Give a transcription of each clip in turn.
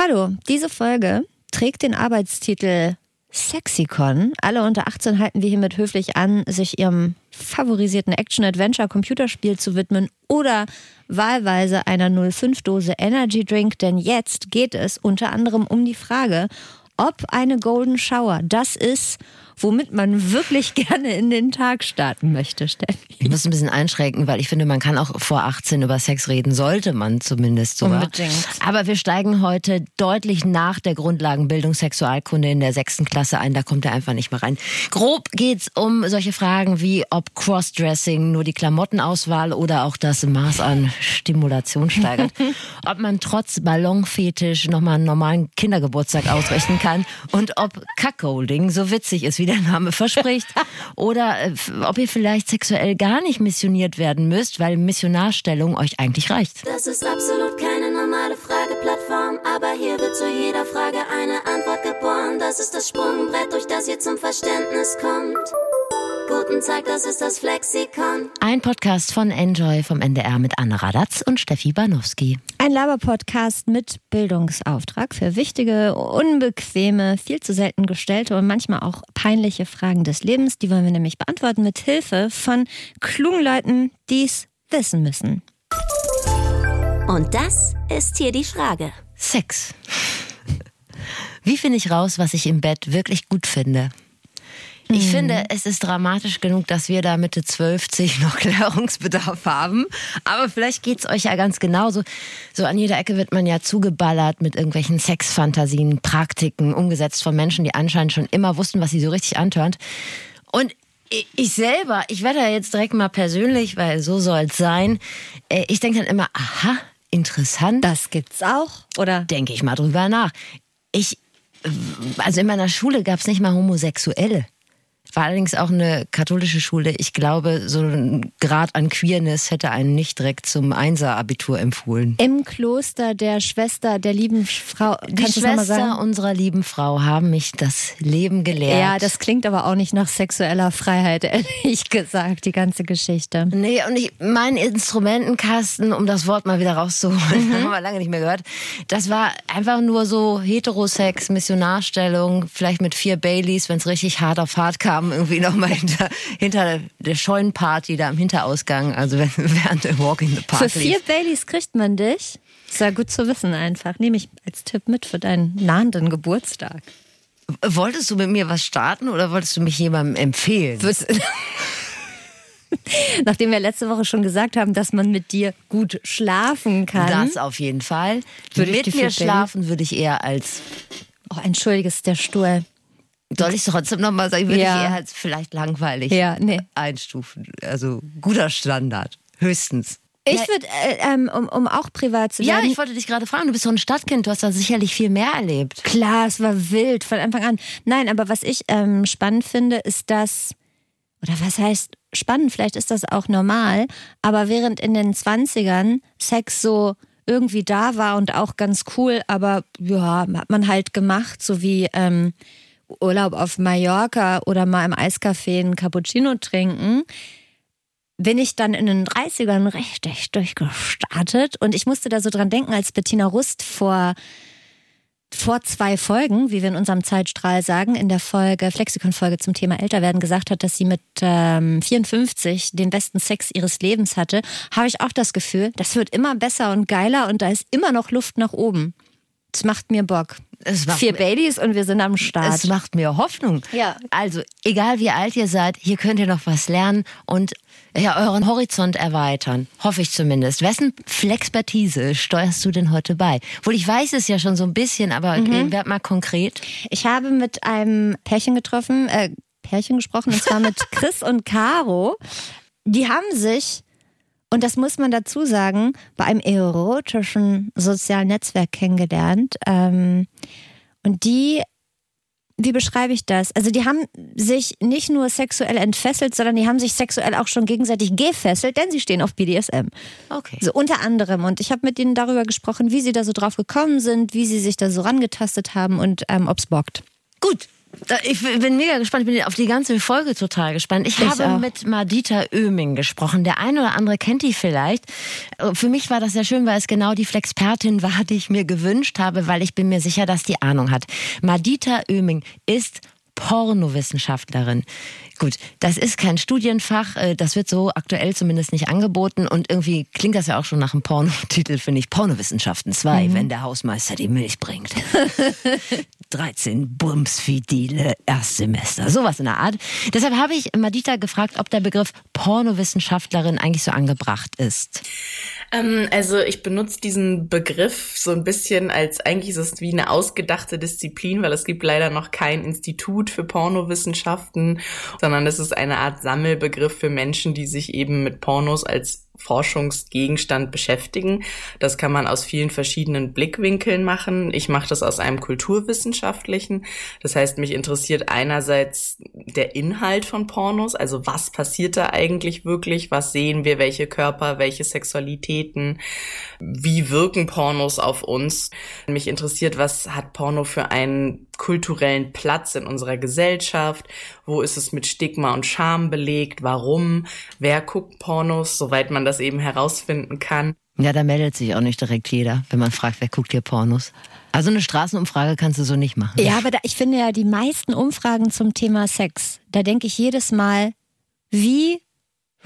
Hallo, diese Folge trägt den Arbeitstitel Sexicon. Alle unter 18 halten wir hiermit höflich an, sich ihrem favorisierten Action-Adventure-Computerspiel zu widmen oder wahlweise einer 05-Dose Energy Drink, denn jetzt geht es unter anderem um die Frage, ob eine Golden Shower das ist, womit man wirklich gerne in den Tag starten möchte, Steffi. Ich muss ein bisschen einschränken, weil ich finde, man kann auch vor 18 über Sex reden, sollte man zumindest sogar. Unbedingt. Aber wir steigen heute deutlich nach der Grundlagenbildung Sexualkunde in der sechsten Klasse ein. Da kommt er einfach nicht mehr rein. Grob geht's um solche Fragen wie, ob Crossdressing nur die Klamottenauswahl oder auch das Maß an Stimulation steigert. ob man trotz Ballonfetisch nochmal einen normalen Kindergeburtstag ausrichten kann und ob Cuckolding so witzig ist, wie der Name verspricht. Oder äh, ob ihr vielleicht sexuell gar nicht missioniert werden müsst, weil Missionarstellung euch eigentlich reicht. Das ist absolut keine normale Frageplattform, aber hier wird zu jeder Frage eine Antwort geboren. Das ist das Sprungbrett, durch das ihr zum Verständnis kommt. Guten Tag, das ist das Flexikon. Ein Podcast von Enjoy vom NDR mit Anne Radatz und Steffi Banowski. Ein Laber-Podcast mit Bildungsauftrag für wichtige, unbequeme, viel zu selten gestellte und manchmal auch peinliche Fragen des Lebens. Die wollen wir nämlich beantworten mit Hilfe von klugen Leuten, die es wissen müssen. Und das ist hier die Frage. Sex. Wie finde ich raus, was ich im Bett wirklich gut finde? Ich Mhm. finde, es ist dramatisch genug, dass wir da Mitte 12 noch Klärungsbedarf haben. Aber vielleicht geht's euch ja ganz genauso. So an jeder Ecke wird man ja zugeballert mit irgendwelchen Sexfantasien, Praktiken, umgesetzt von Menschen, die anscheinend schon immer wussten, was sie so richtig antörnt. Und ich- selber, ich werde da jetzt direkt mal persönlich, weil so soll's sein. Äh, Ich denke dann immer, aha, interessant Das gibt's auch, oder? denke ich mal drüber nach. Ich, also in meiner Schule gab es nicht mal Homosexuelle. War allerdings auch eine katholische Schule. Ich glaube, so ein Grad an Queerness hätte einen nicht direkt zum Einser-Abitur empfohlen. Im Kloster der Schwester der lieben Frau. Die Schwester unserer lieben Frau haben mich das Leben gelehrt. Ja, das klingt aber auch nicht nach sexueller Freiheit, ehrlich gesagt, die ganze Geschichte. Nee, und ich, mein Instrumentenkasten, um das Wort mal wieder rauszuholen, haben wir lange nicht mehr gehört, das war einfach nur so Heterosex, Missionarstellung, vielleicht mit vier Baileys, wenn es richtig hart auf hart kam, irgendwie nochmal hinter, hinter der Scheunenparty da am Hinterausgang, also während der Walk in the Park Für vier lief. Baileys kriegt man dich. Ist ja gut zu wissen einfach. Nehme ich als Tipp mit für deinen nahenden Geburtstag. Wolltest du mit mir was starten oder wolltest du mich jemandem empfehlen? Nachdem wir letzte Woche schon gesagt haben, dass man mit dir gut schlafen kann. Das auf jeden Fall. Würde mit mir schlafen würde ich eher als Oh, entschuldige, ist der Stuhl. Soll ich trotzdem nochmal sagen, würde Ja. ich eher als vielleicht langweilig Ja, nee. einstufen. Also guter Standard, höchstens. Ich würde, äh, ähm, um, um auch privat zu Ja, werden. ich wollte dich gerade fragen, du bist so ein Stadtkind, du hast da sicherlich viel mehr erlebt. Klar, es war wild von Anfang an. Nein, aber was ich ähm, spannend finde, ist das, oder was heißt spannend, vielleicht ist das auch normal, aber während in den 20ern Sex so irgendwie da war und auch ganz cool, aber ja, hat man halt gemacht, so wie ähm, Urlaub auf Mallorca oder mal im Eiscafé einen Cappuccino trinken bin ich dann in den 30ern richtig durchgestartet und ich musste da so dran denken, als Bettina Rust vor vor zwei Folgen, wie wir in unserem Zeitstrahl sagen, in der Folge, Flexikon-Folge zum Thema Älterwerden gesagt hat, dass sie mit ähm, 54 den besten Sex ihres Lebens hatte, habe ich auch das Gefühl, das wird immer besser und geiler und da ist immer noch Luft nach oben. Das macht mir Bock. Es macht Vier mir- Baileys und wir sind am Start. Es macht mir Hoffnung. Ja. Also, egal wie alt ihr seid, hier könnt ihr noch was lernen und ja, euren Horizont erweitern. Hoffe ich zumindest. Wessen Flexpertise steuerst du denn heute bei? Wohl, ich weiß es ja schon so ein bisschen, aber Mhm. werd mal konkret. Ich habe mit einem Pärchen getroffen, äh, Pärchen gesprochen, und zwar mit Chris und Caro. Die haben sich, und das muss man dazu sagen, bei einem erotischen sozialen Netzwerk kennengelernt. Ähm, und die, wie beschreibe ich das? Also die haben sich nicht nur sexuell entfesselt, sondern die haben sich sexuell auch schon gegenseitig gefesselt, denn sie stehen auf BDSM. Okay. So unter anderem. Und ich habe mit ihnen darüber gesprochen, wie sie da so drauf gekommen sind, wie sie sich da so rangetastet haben und ähm, ob's bockt. Gut, Ich bin mega gespannt, ich bin auf die ganze Folge total gespannt. Ich, ich habe auch. mit Madita Oeming gesprochen. Der eine oder andere kennt die vielleicht. Für mich war das sehr schön, weil es genau die Flexpertin war, die ich mir gewünscht habe, weil ich bin mir sicher, dass die Ahnung hat. Madita Oeming ist Pornowissenschaftlerin. Gut, das ist kein Studienfach, äh, das wird so aktuell zumindest nicht angeboten und irgendwie klingt das ja auch schon nach einem Pornotitel, finde ich. Pornowissenschaften 2, mhm. wenn der Hausmeister die Milch bringt. 13 Bumsfidele Erstsemester, sowas in der Art. Deshalb habe ich Madita gefragt, ob der Begriff Pornowissenschaftlerin eigentlich so angebracht ist. Ähm, also ich benutze diesen Begriff so ein bisschen als eigentlich ist es wie eine ausgedachte Disziplin, weil es gibt leider noch kein Institut für Pornowissenschaften, sondern es ist eine Art Sammelbegriff für Menschen, die sich eben mit Pornos als Forschungsgegenstand beschäftigen. Das kann man aus vielen verschiedenen Blickwinkeln machen. Ich mache das aus einem kulturwissenschaftlichen. Das heißt, mich interessiert einerseits der Inhalt von Pornos, also was passiert da eigentlich wirklich, was sehen wir, welche Körper, welche Sexualitäten, wie wirken Pornos auf uns. Mich interessiert, was hat Porno für einen kulturellen Platz in unserer Gesellschaft? Wo ist es mit Stigma und Scham belegt? Warum? Wer guckt Pornos, soweit man das eben herausfinden kann? Ja, da meldet sich auch nicht direkt jeder, wenn man fragt, wer guckt hier Pornos. Also eine Straßenumfrage kannst du so nicht machen. Ja, aber da, ich finde ja die meisten Umfragen zum Thema Sex, da denke ich jedes Mal, wie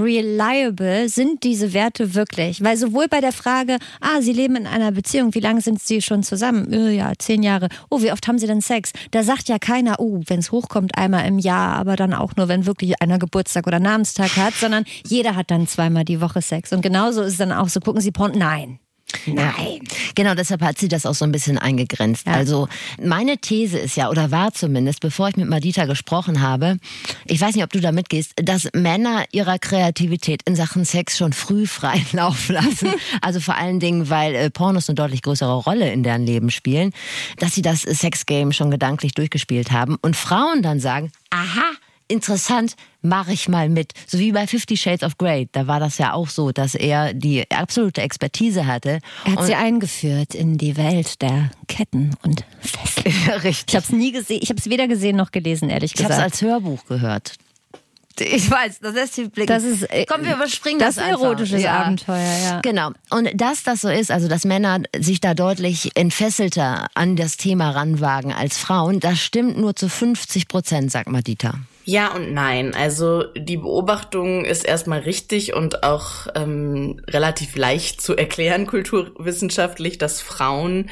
reliable sind diese Werte wirklich? Weil sowohl bei der Frage, ah, Sie leben in einer Beziehung, wie lange sind Sie schon zusammen? Äh, ja, zehn Jahre. Oh, wie oft haben Sie denn Sex? Da sagt ja keiner, oh, wenn es hochkommt, einmal im Jahr, aber dann auch nur, wenn wirklich einer Geburtstag oder Namenstag hat, sondern jeder hat dann zweimal die Woche Sex. Und genauso ist es dann auch so, gucken Sie Porn? Nein. Nein. Genau, deshalb hat sie das auch so ein bisschen eingegrenzt. Ja. Also meine These ist ja, oder war zumindest, bevor ich mit Madita gesprochen habe, ich weiß nicht, ob du da mitgehst, dass Männer ihrer Kreativität in Sachen Sex schon früh freien Lauf lassen. also vor allen Dingen, weil äh, Pornos eine deutlich größere Rolle in deren Leben spielen, dass sie das Sexgame schon gedanklich durchgespielt haben und Frauen dann sagen, aha, interessant, mache ich mal mit. So wie bei Fifty Shades of Grey. Da war das ja auch so, dass er die absolute Expertise hatte. Er hat sie eingeführt in die Welt der Ketten und Fesseln. Ja, richtig. Ich habe es nie gesehen. Ich habe es weder gesehen noch gelesen, ehrlich gesagt. Ich habe es als Hörbuch gehört. Ich weiß, das lässt sich blicken. Das ist, äh, Komm, wir überspringen das. Das ist ein erotisches ja. Abenteuer, ja. Genau. Und dass das so ist, also dass Männer sich da deutlich entfesselter an das Thema ranwagen als Frauen, das stimmt nur zu 50 Prozent, sagt Madita. Ja und nein. Also die Beobachtung ist erstmal richtig und auch ähm, relativ leicht zu erklären kulturwissenschaftlich, dass Frauen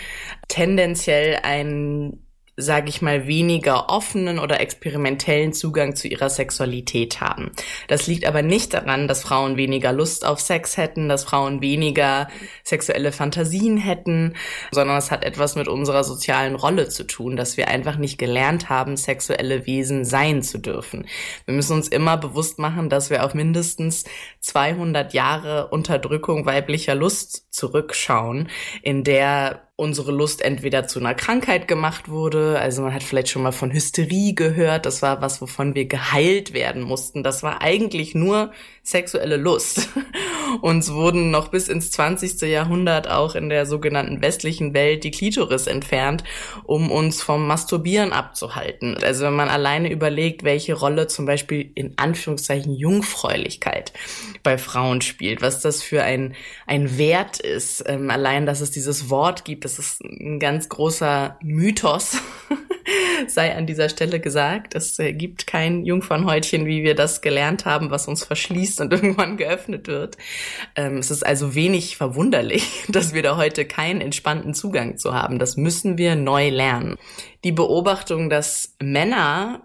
tendenziell ein sage ich mal, weniger offenen oder experimentellen Zugang zu ihrer Sexualität haben. Das liegt aber nicht daran, dass Frauen weniger Lust auf Sex hätten, dass Frauen weniger sexuelle Fantasien hätten, sondern es hat etwas mit unserer sozialen Rolle zu tun, dass wir einfach nicht gelernt haben, sexuelle Wesen sein zu dürfen. Wir müssen uns immer bewusst machen, dass wir auf mindestens 200 Jahre Unterdrückung weiblicher Lust zurückschauen, in der unsere Lust entweder zu einer Krankheit gemacht wurde, also man hat vielleicht schon mal von Hysterie gehört, das war was, wovon wir geheilt werden mussten. Das war eigentlich nur sexuelle Lust. Uns wurden noch bis ins 20. Jahrhundert auch in der sogenannten westlichen Welt die Klitoris entfernt, um uns vom Masturbieren abzuhalten. Also wenn man alleine überlegt, welche Rolle zum Beispiel in Anführungszeichen Jungfräulichkeit bei Frauen spielt, was das für ein, ein Wert ist, ähm, allein, dass es dieses Wort gibt, das ist ein ganz großer Mythos. sei an dieser Stelle gesagt. Es äh, gibt kein Jungfernhäutchen, wie wir das gelernt haben, was uns verschließt und irgendwann geöffnet wird. Ähm, es ist also wenig verwunderlich, dass wir da heute keinen entspannten Zugang zu haben. Das müssen wir neu lernen. Die Beobachtung, dass Männer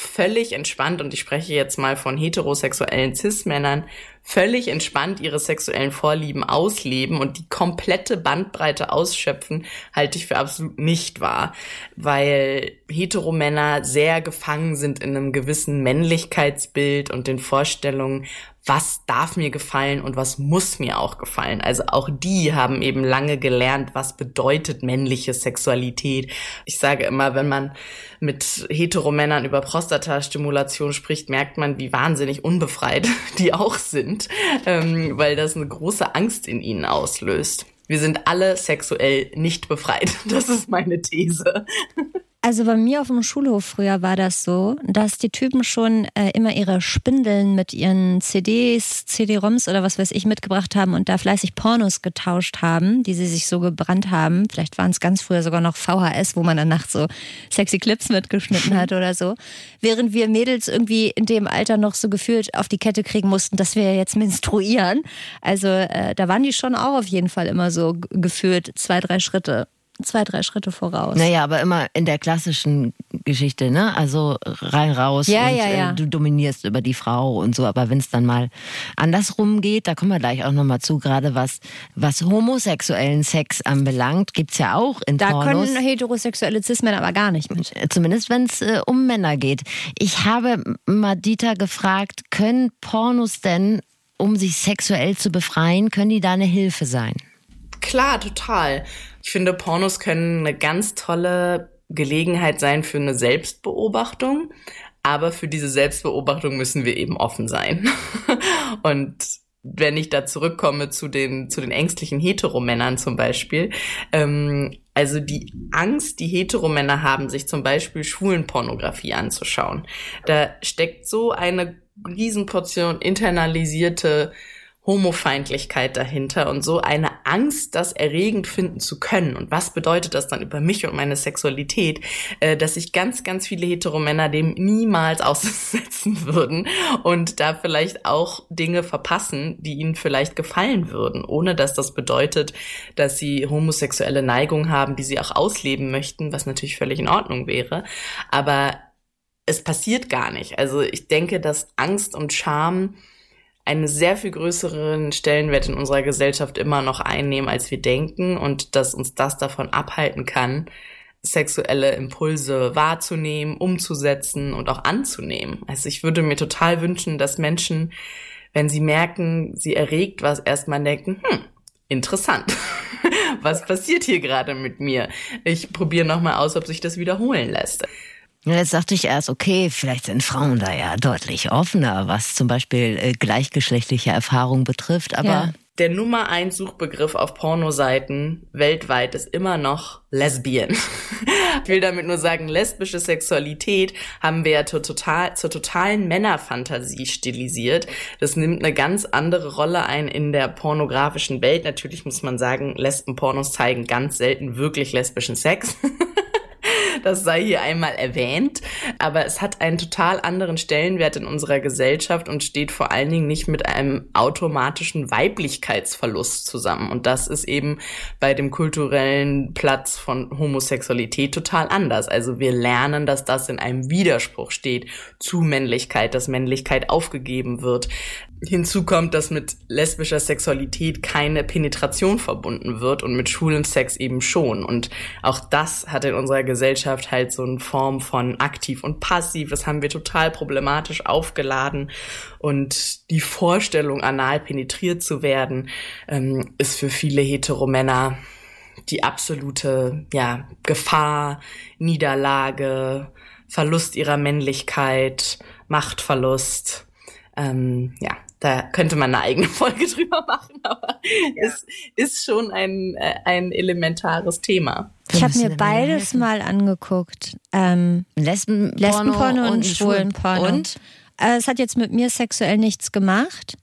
völlig entspannt, und ich spreche jetzt mal von heterosexuellen Cis-Männern, völlig entspannt ihre sexuellen Vorlieben ausleben und die komplette Bandbreite ausschöpfen, halte ich für absolut nicht wahr, weil Heteromänner sehr gefangen sind in einem gewissen Männlichkeitsbild und den Vorstellungen, was darf mir gefallen und was muss mir auch gefallen. Also auch die haben eben lange gelernt, was bedeutet männliche Sexualität. Ich sage immer, wenn man mit Heteromännern über Prostatastimulation spricht, merkt man, wie wahnsinnig unbefreit die auch sind, ähm, weil das eine große Angst in ihnen auslöst. Wir sind alle sexuell nicht befreit. Das ist meine These. Also bei mir auf dem Schulhof früher war das so, dass die Typen schon äh, immer ihre Spindeln mit ihren CDs, CD-ROMs oder was weiß ich mitgebracht haben und da fleißig Pornos getauscht haben, die sie sich so gebrannt haben. Vielleicht waren es ganz früher sogar noch VHS, wo man dann nachts so sexy Clips mitgeschnitten hat oder so. Während wir Mädels irgendwie in dem Alter noch so gefühlt auf die Kette kriegen mussten, dass wir jetzt menstruieren. Also äh, da waren die schon auch auf jeden Fall immer so gefühlt zwei, drei Schritte zwei, drei Schritte voraus. Naja, aber immer in der klassischen Geschichte, ne? Also rein raus ja, und ja, ja. Äh, du dominierst über die Frau und so. Aber wenn es dann mal andersrum geht, da kommen wir gleich auch nochmal zu, gerade was, was homosexuellen Sex anbelangt, gibt's ja auch in da Pornos. können heterosexuelle Cis-Männer aber gar nicht mit. Zumindest wenn es äh, um Männer geht. Ich habe Madita gefragt, können Pornos denn, um sich sexuell zu befreien, können die da eine Hilfe sein? Klar, total. Ich finde, Pornos können eine ganz tolle Gelegenheit sein für eine Selbstbeobachtung. Aber für diese Selbstbeobachtung müssen wir eben offen sein. Und wenn ich da zurückkomme zu den, zu den ängstlichen Heteromännern zum Beispiel, ähm, also die Angst, die Heteromänner haben, sich zum Beispiel Schwulenpornografie anzuschauen, da steckt so eine Riesenportion internalisierte Homofeindlichkeit dahinter und so eine Angst, das erregend finden zu können. Und was bedeutet das dann über mich und meine Sexualität, äh, dass sich ganz, ganz viele Heteromänner dem niemals aussetzen würden und da vielleicht auch Dinge verpassen, die ihnen vielleicht gefallen würden, ohne dass das bedeutet, dass sie homosexuelle Neigung haben, die sie auch ausleben möchten, was natürlich völlig in Ordnung wäre. Aber es passiert gar nicht. Also ich denke, dass Angst und Scham einen sehr viel größeren Stellenwert in unserer Gesellschaft immer noch einnehmen, als wir denken und dass uns das davon abhalten kann, sexuelle Impulse wahrzunehmen, umzusetzen und auch anzunehmen. Also ich würde mir total wünschen, dass Menschen, wenn sie merken, sie erregt was, erstmal denken, hm, interessant. was passiert hier gerade mit mir? Ich probiere nochmal aus, ob sich das wiederholen lässt. Jetzt dachte ich erst, okay, vielleicht sind Frauen da ja deutlich offener, was zum Beispiel äh, gleichgeschlechtliche Erfahrungen betrifft, aber. Ja. Der Nummer eins Suchbegriff auf Pornoseiten weltweit ist immer noch Lesbian. ich will damit nur sagen, lesbische Sexualität haben wir ja zur, total, zur totalen Männerfantasie stilisiert. Das nimmt eine ganz andere Rolle ein in der pornografischen Welt. Natürlich muss man sagen, Lesbenpornos zeigen ganz selten wirklich lesbischen Sex. Das sei hier einmal erwähnt. Aber es hat einen total anderen Stellenwert in unserer Gesellschaft und steht vor allen Dingen nicht mit einem automatischen Weiblichkeitsverlust zusammen. Und das ist eben bei dem kulturellen Platz von Homosexualität total anders. Also wir lernen, dass das in einem Widerspruch steht zu Männlichkeit, dass Männlichkeit aufgegeben wird. Hinzu kommt, dass mit lesbischer Sexualität keine Penetration verbunden wird und mit schwulen Sex eben schon. Und auch das hat in unserer Gesellschaft halt so eine Form von aktiv und passiv. Das haben wir total problematisch aufgeladen. Und die Vorstellung, anal penetriert zu werden, ähm, ist für viele Heteromänner die absolute ja, Gefahr, Niederlage, Verlust ihrer Männlichkeit, Machtverlust. Ähm, ja, da könnte man eine eigene Folge drüber machen, aber ja. es ist schon ein, äh, ein elementares Thema. Ich habe mir beides mal angeguckt. Ähm, Lesben Lesbenporno und, und Schwulenporno. Und? Äh, es hat jetzt mit mir sexuell nichts gemacht.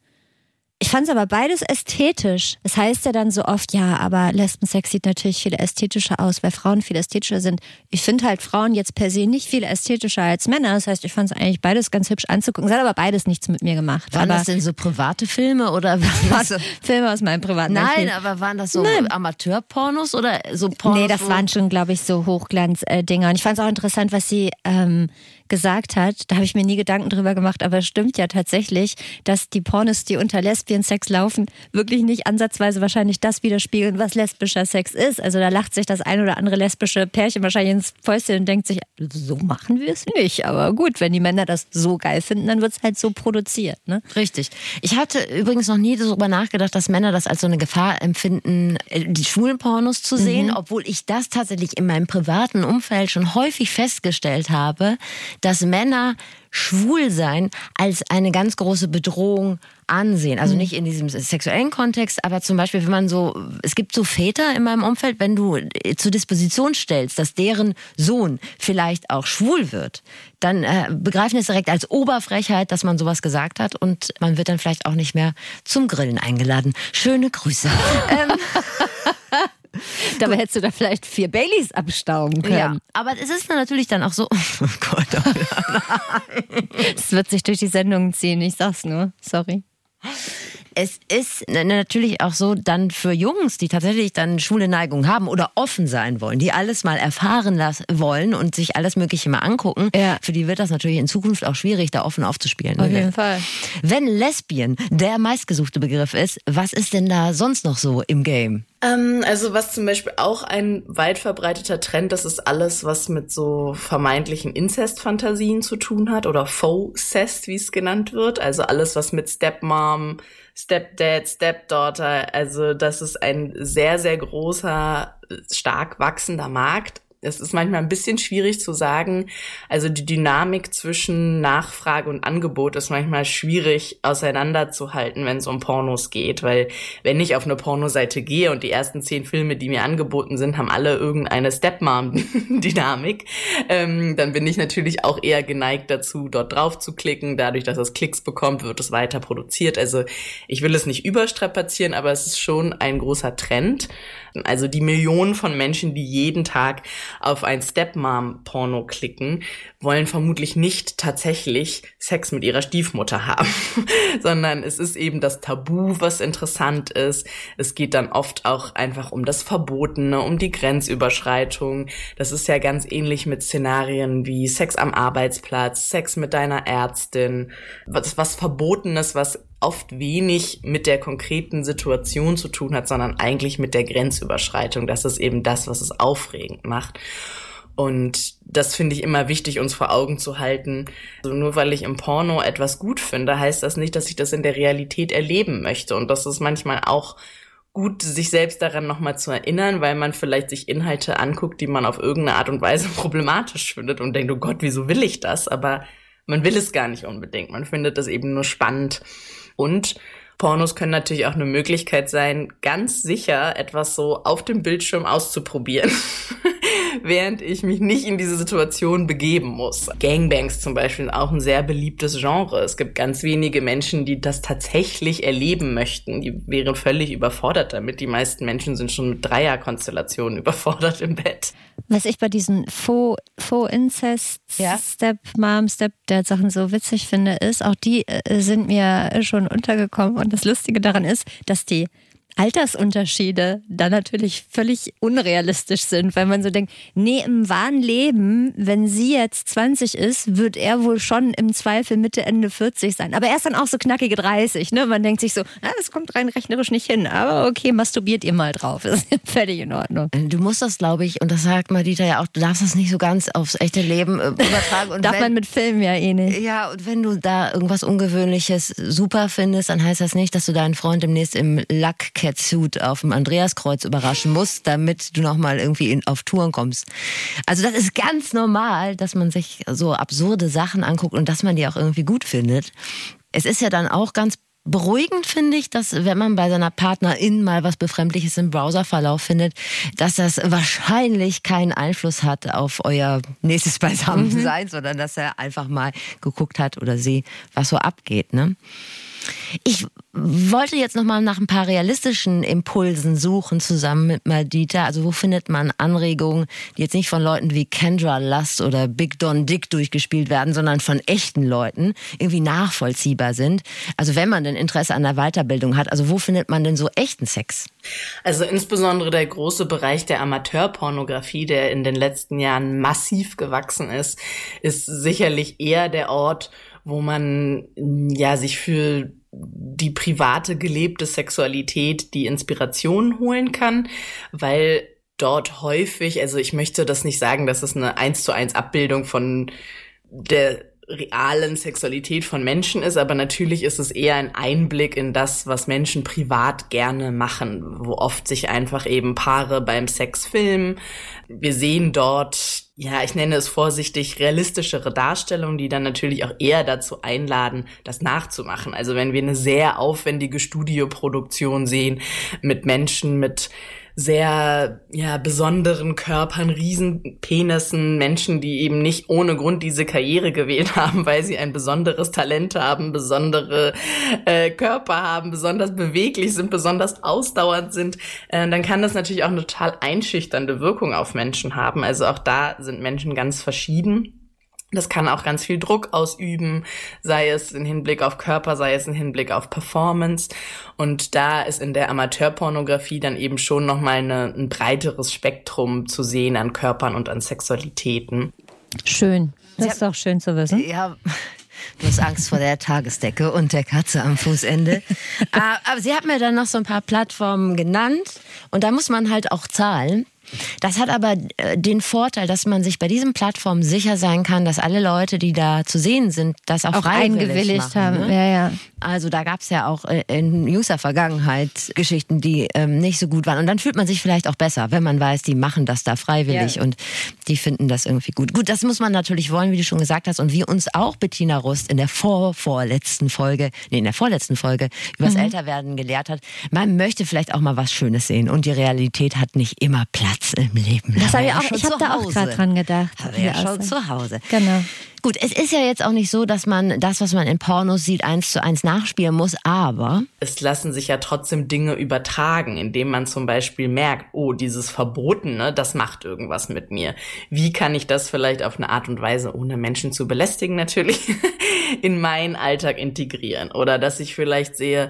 Ich fand es aber beides ästhetisch. Es das heißt ja dann so oft, ja, aber Lesbensex sieht natürlich viel ästhetischer aus, weil Frauen viel ästhetischer sind. Ich finde halt Frauen jetzt per se nicht viel ästhetischer als Männer. Das heißt, ich fand es eigentlich beides ganz hübsch anzugucken. Es hat aber beides nichts mit mir gemacht. Waren aber das denn so private Filme oder was? Filme aus meinem privaten Nein, aber waren das so Nein. Amateurpornos oder so Pornos? Nee, das waren schon, glaube ich, so Hochglanz-Dinger. Und ich fand es auch interessant, was sie ähm, gesagt hat. Da habe ich mir nie Gedanken drüber gemacht, aber es stimmt ja tatsächlich, dass die Pornos, die unter Lesbian-Sex laufen, wirklich nicht ansatzweise wahrscheinlich das widerspiegeln, was lesbischer Sex ist. Also da lacht sich das ein oder andere lesbische Pärchen wahrscheinlich ins Fäustchen und denkt sich, so machen wir es nicht. Aber gut, wenn die Männer das so geil finden, dann wird es halt so produziert. Ne? Richtig. Ich hatte übrigens noch nie darüber nachgedacht, dass Männer das als so eine Gefahr empfinden, äh, die schwulen Pornos zu sehen, Mhm. obwohl ich das tatsächlich in meinem privaten Umfeld schon häufig festgestellt habe, dass Männer Schwulsein als eine ganz große Bedrohung ansehen. Also nicht in diesem sexuellen Kontext, aber zum Beispiel, wenn man so, es gibt so Väter in meinem Umfeld, wenn du zur Disposition stellst, dass deren Sohn vielleicht auch schwul wird, dann äh, begreifen es direkt als Oberfrechheit, dass man sowas gesagt hat und man wird dann vielleicht auch nicht mehr zum Grillen eingeladen. Schöne Grüße. ähm, Dabei hättest du da vielleicht vier Baileys abstauben können. ja, aber es ist natürlich dann auch so, oh Gott, Es wird sich durch die Sendung ziehen, ich sag's nur. Sorry. es ist natürlich auch so dann für Jungs, die tatsächlich dann schwule Neigung haben oder offen sein wollen, die alles mal erfahren lassen wollen und sich alles Mögliche mal angucken, Ja. für die wird das natürlich in Zukunft auch schwierig, da offen aufzuspielen. Auf jeden Fall. Wenn Lesbien der meistgesuchte Begriff ist, was ist denn da sonst noch so im Game? Ähm, also was zum Beispiel auch ein weit verbreiteter Trend, das ist alles, was mit so vermeintlichen Inzestfantasien zu tun hat oder Faux-Cest, wie es genannt wird. Also alles, was mit Stepmom, Stepdad, Stepdaughter, also das ist ein sehr, sehr großer, stark wachsender Markt. Es ist manchmal ein bisschen schwierig zu sagen. Also die Dynamik zwischen Nachfrage und Angebot ist manchmal schwierig auseinanderzuhalten, wenn es um Pornos geht. Weil wenn ich auf eine Pornoseite gehe und die ersten zehn Filme, die mir angeboten sind, haben alle irgendeine Stepmom-Dynamik, ähm, dann bin ich natürlich auch eher geneigt dazu, dort drauf zu klicken. Dadurch, dass es Klicks bekommt, wird es weiter produziert. Also ich will es nicht überstrapazieren, aber es ist schon ein großer Trend. Also die Millionen von Menschen, die jeden Tag auf ein Stepmom-Porno klicken, wollen vermutlich nicht tatsächlich Sex mit ihrer Stiefmutter haben, sondern es ist eben das Tabu, was interessant ist. Es geht dann oft auch einfach um das Verbotene, um die Grenzüberschreitung. Das ist ja ganz ähnlich mit Szenarien wie Sex am Arbeitsplatz, Sex mit deiner Ärztin, was, was Verbotenes, was oft wenig mit der konkreten Situation zu tun hat, sondern eigentlich mit der Grenzüberschreitung. Das ist eben das, was es aufregend macht. Und das finde ich immer wichtig, uns vor Augen zu halten. Also nur weil ich im Porno etwas gut finde, heißt das nicht, dass ich das in der Realität erleben möchte. Und das ist manchmal auch gut, sich selbst daran nochmal zu erinnern, weil man vielleicht sich Inhalte anguckt, die man auf irgendeine Art und Weise problematisch findet und denkt, oh Gott, wieso will ich das? Aber man will es gar nicht unbedingt. Man findet das eben nur spannend. Und Pornos können natürlich auch eine Möglichkeit sein, ganz sicher etwas so auf dem Bildschirm auszuprobieren, während ich mich nicht in diese Situation begeben muss. Gangbangs zum Beispiel sind auch ein sehr beliebtes Genre. Es gibt ganz wenige Menschen, die das tatsächlich erleben möchten. Die wären völlig überfordert damit. Die meisten Menschen sind schon mit Dreierkonstellationen überfordert im Bett. Was ich bei diesen Faux, Faux Incest, Ja. Stepmom, Stepdad Sachen so witzig finde, ist, auch die äh, sind mir schon untergekommen. Und das Lustige daran ist, dass die Altersunterschiede da natürlich völlig unrealistisch sind, weil man so denkt, nee, im wahren Leben, wenn sie jetzt 20 ist, wird er wohl schon im Zweifel Mitte, Ende 40 sein. Aber er ist dann auch so knackige 30, ne? Man denkt sich so, ah, das kommt rein rechnerisch nicht hin. Aber okay, masturbiert ihr mal drauf. Ist völlig in Ordnung. Du musst das, glaube ich, und das sagt Madita ja auch, du darfst das nicht so ganz aufs echte Leben äh, übertragen. Und Darf wenn, man mit Film ja eh nicht. Ja, und wenn du da irgendwas Ungewöhnliches super findest, dann heißt das nicht, dass du deinen Freund demnächst im Lack-Catsuit auf dem Andreaskreuz überraschen musst, damit du nochmal irgendwie in, auf Touren kommst. Also das ist ganz normal, dass man sich so absurde Sachen anguckt und dass man die auch irgendwie gut findet. Es ist ja dann auch ganz beruhigend, finde ich, dass wenn man bei seiner Partnerin mal was Befremdliches im Browserverlauf findet, dass das wahrscheinlich keinen Einfluss hat auf euer nächstes Beisammensein, sondern dass er einfach mal geguckt hat oder sie, was so abgeht. Ne? Ich wollte jetzt noch mal nach ein paar realistischen Impulsen suchen zusammen mit Madita. Also wo findet man Anregungen, die jetzt nicht von Leuten wie Kendra Lust oder Big Don Dick durchgespielt werden, sondern von echten Leuten irgendwie nachvollziehbar sind. Also wenn man denn Interesse an der Weiterbildung hat, also wo findet man denn so echten Sex? Also insbesondere der große Bereich der Amateurpornografie, der in den letzten Jahren massiv gewachsen ist, ist sicherlich eher der Ort, wo man ja sich für die private gelebte Sexualität die Inspiration holen kann, weil dort häufig, also ich möchte das nicht sagen, dass es eine eins zu eins Abbildung von der realen Sexualität von Menschen ist, aber natürlich ist es eher ein Einblick in das, was Menschen privat gerne machen, wo oft sich einfach eben Paare beim Sex filmen. Wir sehen dort ja, ich nenne es vorsichtig realistischere Darstellungen, die dann natürlich auch eher dazu einladen, das nachzumachen. Also wenn wir eine sehr aufwendige Studioproduktion sehen mit Menschen mit sehr ja besonderen Körpern, riesen Penissen, Menschen, die eben nicht ohne Grund diese Karriere gewählt haben, weil sie ein besonderes Talent haben, besondere äh, Körper haben, besonders beweglich sind, besonders ausdauernd sind, äh, dann kann das natürlich auch eine total einschüchternde Wirkung auf Menschen haben. Also auch da sind Menschen ganz verschieden. Das kann auch ganz viel Druck ausüben, sei es im Hinblick auf Körper, sei es im Hinblick auf Performance. Und da ist in der Amateurpornografie dann eben schon nochmal eine, ein breiteres Spektrum zu sehen an Körpern und an Sexualitäten. Schön. Das ist doch schön zu wissen. Ja, Du hast Angst vor der Tagesdecke und der Katze am Fußende. Ah, aber sie hat mir dann noch so ein paar Plattformen genannt und da muss man halt auch zahlen. Das hat aber äh, den Vorteil, dass man sich bei diesen Plattformen sicher sein kann, dass alle Leute, die da zu sehen sind, das auch, auch freiwillig eingewilligt machen, haben. Ne? Ja, ja. Also da gab es ja auch äh, in jüngster Vergangenheit Geschichten, die ähm, nicht so gut waren. Und dann fühlt man sich vielleicht auch besser, wenn man weiß, die machen das da freiwillig ja. und die finden das irgendwie gut. Gut, das muss man natürlich wollen, wie du schon gesagt hast. Und wie uns auch Bettina Rust in der vorvorletzten Folge, nee, in der vorletzten Folge über das mhm. Älterwerden gelehrt hat, man möchte vielleicht auch mal was Schönes sehen. Und die Realität hat nicht immer Platz im Leben. Das habe ich auch, ich habe da auch gerade dran gedacht. Habe ja schon zu Hause. Genau. Gut, es ist ja jetzt auch nicht so, dass man das, was man in Pornos sieht, eins zu eins nachspielen muss, aber. Es lassen sich ja trotzdem Dinge übertragen, indem man zum Beispiel merkt, oh, dieses Verbotene, das macht irgendwas mit mir. Wie kann ich das vielleicht auf eine Art und Weise, ohne Menschen zu belästigen natürlich, in meinen Alltag integrieren? Oder dass ich vielleicht sehe,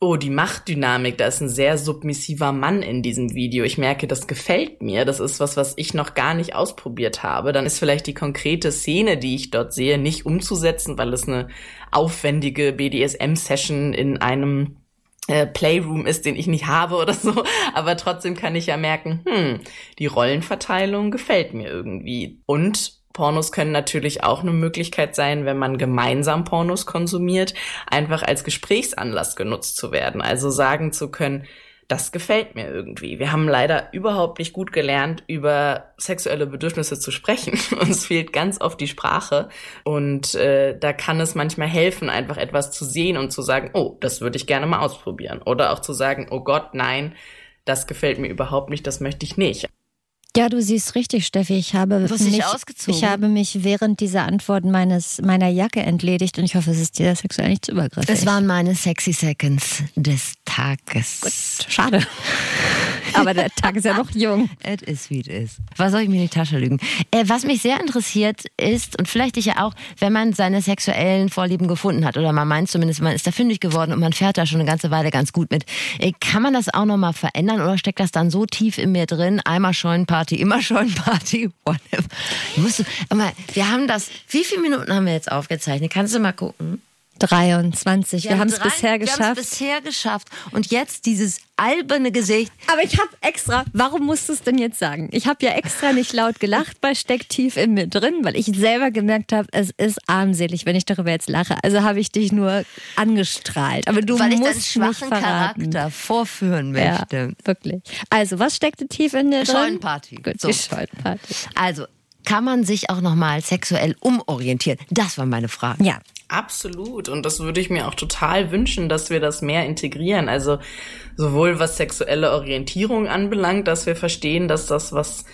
oh, die Machtdynamik, da ist ein sehr submissiver Mann in diesem Video. Ich merke, das gefällt mir. Das ist was, was ich noch gar nicht ausprobiert habe. Dann ist vielleicht die konkrete Szene, die ich dort sehe, nicht umzusetzen, weil es eine aufwendige BDSM-Session in einem äh, Playroom ist, den ich nicht habe oder so. Aber trotzdem kann ich ja merken, hm, die Rollenverteilung gefällt mir irgendwie. Und Pornos können natürlich auch eine Möglichkeit sein, wenn man gemeinsam Pornos konsumiert, einfach als Gesprächsanlass genutzt zu werden. Also sagen zu können, das gefällt mir irgendwie. Wir haben leider überhaupt nicht gut gelernt, über sexuelle Bedürfnisse zu sprechen. Uns fehlt ganz oft die Sprache. Und äh, da kann es manchmal helfen, einfach etwas zu sehen und zu sagen, oh, das würde ich gerne mal ausprobieren. Oder auch zu sagen, oh Gott, nein, das gefällt mir überhaupt nicht, das möchte ich nicht. Ja, du siehst richtig, Steffi. Ich habe mich, ausgezogen. ich habe mich während dieser Antworten meines meiner Jacke entledigt und ich hoffe, es ist dir sexuell nicht zu übergriffig. Es waren meine sexy Seconds des Tages. Gut, schade. Aber der Tag ist ja noch jung. Es ist wie es ist. Was soll ich mir in die Tasche lügen? Äh, was mich sehr interessiert ist, und vielleicht dich ja auch, wenn man seine sexuellen Vorlieben gefunden hat, oder man meint zumindest, man ist da fündig geworden und man fährt da schon eine ganze Weile ganz gut mit. Äh, kann man das auch nochmal verändern oder steckt das dann so tief in mir drin? Einmal Scheunenparty, immer Scheunenparty, whatever. Musst du, mal, wir haben das, wie viele Minuten haben wir jetzt aufgezeichnet? Kannst du mal gucken? 23. Wir, wir haben es bisher geschafft. Wir haben es bisher geschafft. Und jetzt dieses alberne Gesicht. Aber ich habe extra, warum musst du es denn jetzt sagen? Ich habe ja extra nicht laut gelacht bei Stecktief in mir drin, weil ich selber gemerkt habe, es ist armselig, wenn ich darüber jetzt lache. Also habe ich dich nur angestrahlt. Aber du weil musst ich deinen schwachen Charakter vorführen möchte. Ja, wirklich. Also, was steckte tief in dir drin? Scheunenparty. Gut, so. die Scheunenparty. Also, kann man sich auch nochmal sexuell umorientieren? Das war meine Frage. Ja, Absolut. Und das würde ich mir auch total wünschen, dass wir das mehr integrieren. Also sowohl was sexuelle Orientierung anbelangt, dass wir verstehen, dass das was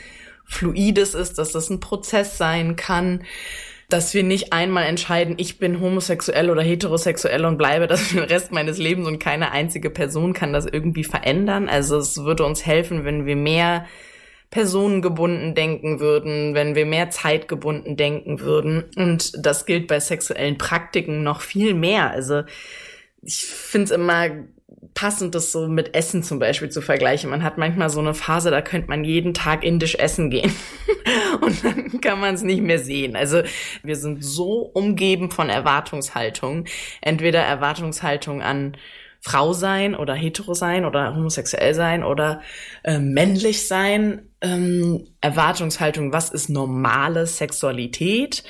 Fluides ist, dass das ein Prozess sein kann, dass wir nicht einmal entscheiden, ich bin homosexuell oder heterosexuell und bleibe das für den Rest meines Lebens und keine einzige Person kann das irgendwie verändern. Also es würde uns helfen, wenn wir mehr personengebunden denken würden, wenn wir mehr zeitgebunden denken würden. Und das gilt bei sexuellen Praktiken noch viel mehr. Also ich finde es immer passend, das so mit Essen zum Beispiel zu vergleichen. Man hat manchmal so eine Phase, da könnte man jeden Tag indisch essen gehen und dann kann man es nicht mehr sehen. Also wir sind so umgeben von Erwartungshaltung. Entweder Erwartungshaltung an Frau sein oder hetero sein oder homosexuell sein oder äh, männlich sein, ähm, Erwartungshaltung, was ist normale Sexualität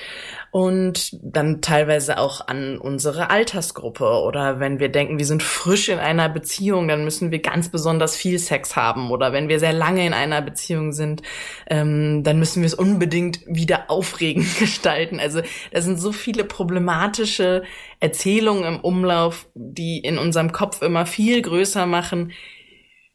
und dann teilweise auch an unsere Altersgruppe. Oder wenn wir denken, wir sind frisch in einer Beziehung, dann müssen wir ganz besonders viel Sex haben. Oder wenn wir sehr lange in einer Beziehung sind, ähm, dann müssen wir es unbedingt wieder aufregend gestalten. Also da sind so viele problematische Erzählungen im Umlauf, die in unserem Kopf immer viel größer machen,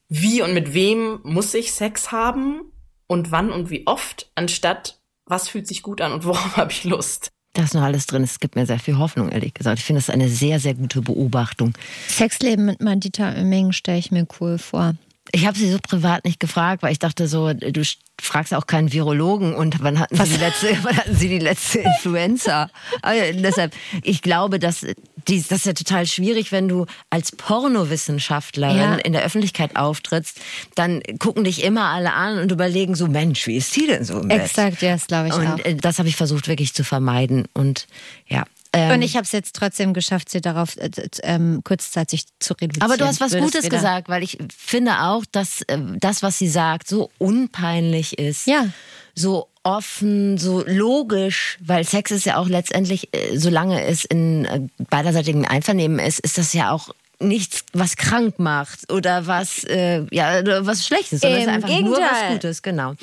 wie und mit wem muss ich Sex haben? Und wann und wie oft, anstatt was fühlt sich gut an und worauf habe ich Lust. Da ist noch alles drin. Es gibt mir sehr viel Hoffnung, ehrlich gesagt. Ich finde das eine sehr, sehr gute Beobachtung. Sexleben mit Madita Oemming stelle ich mir cool vor. Ich habe sie so privat nicht gefragt, weil ich dachte so, du fragst auch keinen Virologen und wann hatten sie die letzte, wann hatten sie die letzte Influenza? Aber deshalb, ich glaube, dass die, das ist ja total schwierig, wenn du als Pornowissenschaftlerin ja. in der Öffentlichkeit auftrittst, dann gucken dich immer alle an und überlegen so, Mensch, wie ist die denn so im Exakt, ja, das glaube ich und auch. Äh, das habe ich versucht wirklich zu vermeiden und ja, ähm, und ich habe es jetzt trotzdem geschafft, sie darauf äh, ähm, kurzzeitig zu reduzieren. Aber du hast was Gutes gesagt, weil ich finde auch, dass äh, das, was sie sagt, so unpeinlich ist. Ja. So offen, so logisch, weil Sex ist ja auch letztendlich, äh, solange es in äh, beiderseitigem Einvernehmen ist, ist das ja auch nichts, was krank macht oder was, äh, ja, was Schlechtes, sondern es ist einfach Gegenteil. nur was Gutes, genau.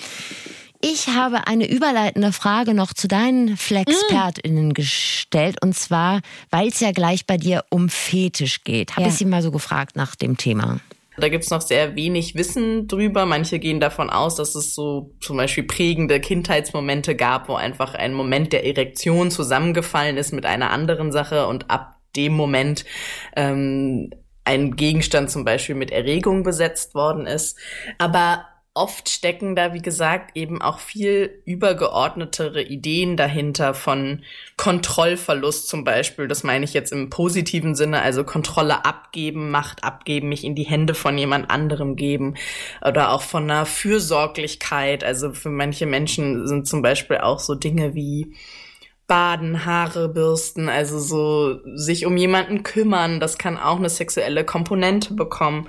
Ich habe eine überleitende Frage noch zu deinen Flexpertinnen mm. gestellt. Und zwar, weil es ja gleich bei dir um Fetisch geht. Habe ja. ich sie mal so gefragt nach dem Thema. Da gibt's noch sehr wenig Wissen drüber. Manche gehen davon aus, dass es so zum Beispiel prägende Kindheitsmomente gab, wo einfach ein Moment der Erektion zusammengefallen ist mit einer anderen Sache und ab dem Moment ähm, ein Gegenstand zum Beispiel mit Erregung besetzt worden ist. Aber oft stecken da, wie gesagt, eben auch viel übergeordnetere Ideen dahinter von Kontrollverlust zum Beispiel. Das meine ich jetzt im positiven Sinne, also Kontrolle abgeben, Macht abgeben, mich in die Hände von jemand anderem geben oder auch von einer Fürsorglichkeit. Also für manche Menschen sind zum Beispiel auch so Dinge wie Baden, Haare bürsten, also so sich um jemanden kümmern, das kann auch eine sexuelle Komponente bekommen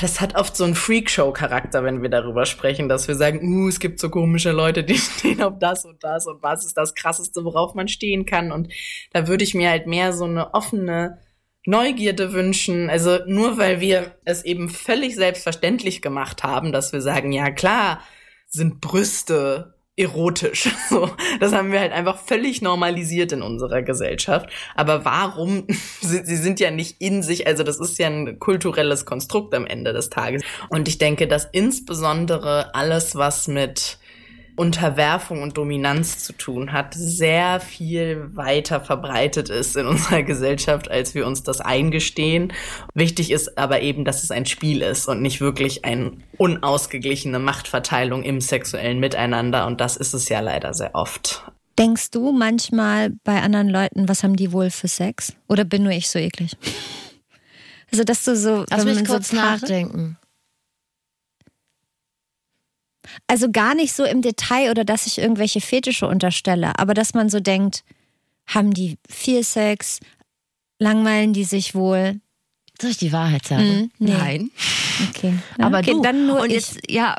das hat oft so einen Freakshow-Charakter, wenn wir darüber sprechen, dass wir sagen, uh, es gibt so komische Leute, die stehen auf das und das und was ist das Krasseste, worauf man stehen kann. Und da würde ich mir halt mehr so eine offene Neugierde wünschen. Also nur weil wir es eben völlig selbstverständlich gemacht haben, dass wir sagen, ja klar, sind Brüste erotisch. So, das haben wir halt einfach völlig normalisiert in unserer Gesellschaft. Aber warum? Sie, sie sind ja nicht in sich, also das ist ja ein kulturelles Konstrukt am Ende des Tages. Und ich denke, dass insbesondere alles, was mit Unterwerfung und Dominanz zu tun hat, sehr viel weiter verbreitet ist in unserer Gesellschaft, als wir uns das eingestehen. Wichtig ist aber eben, dass es ein Spiel ist und nicht wirklich eine unausgeglichene Machtverteilung im sexuellen Miteinander. Und das ist es ja leider sehr oft. Denkst du manchmal bei anderen Leuten, was haben die wohl für Sex? Oder bin nur ich so eklig? Also, dass du so. Lass mich kurz so nachdenken. Also gar nicht so im Detail oder dass ich irgendwelche Fetische unterstelle, aber dass man so denkt, haben die viel Sex, langweilen die sich wohl? Soll ich die Wahrheit sagen? Mm, nee. Nein. Okay. Ja, aber okay, du. dann nur und ich. jetzt, ja,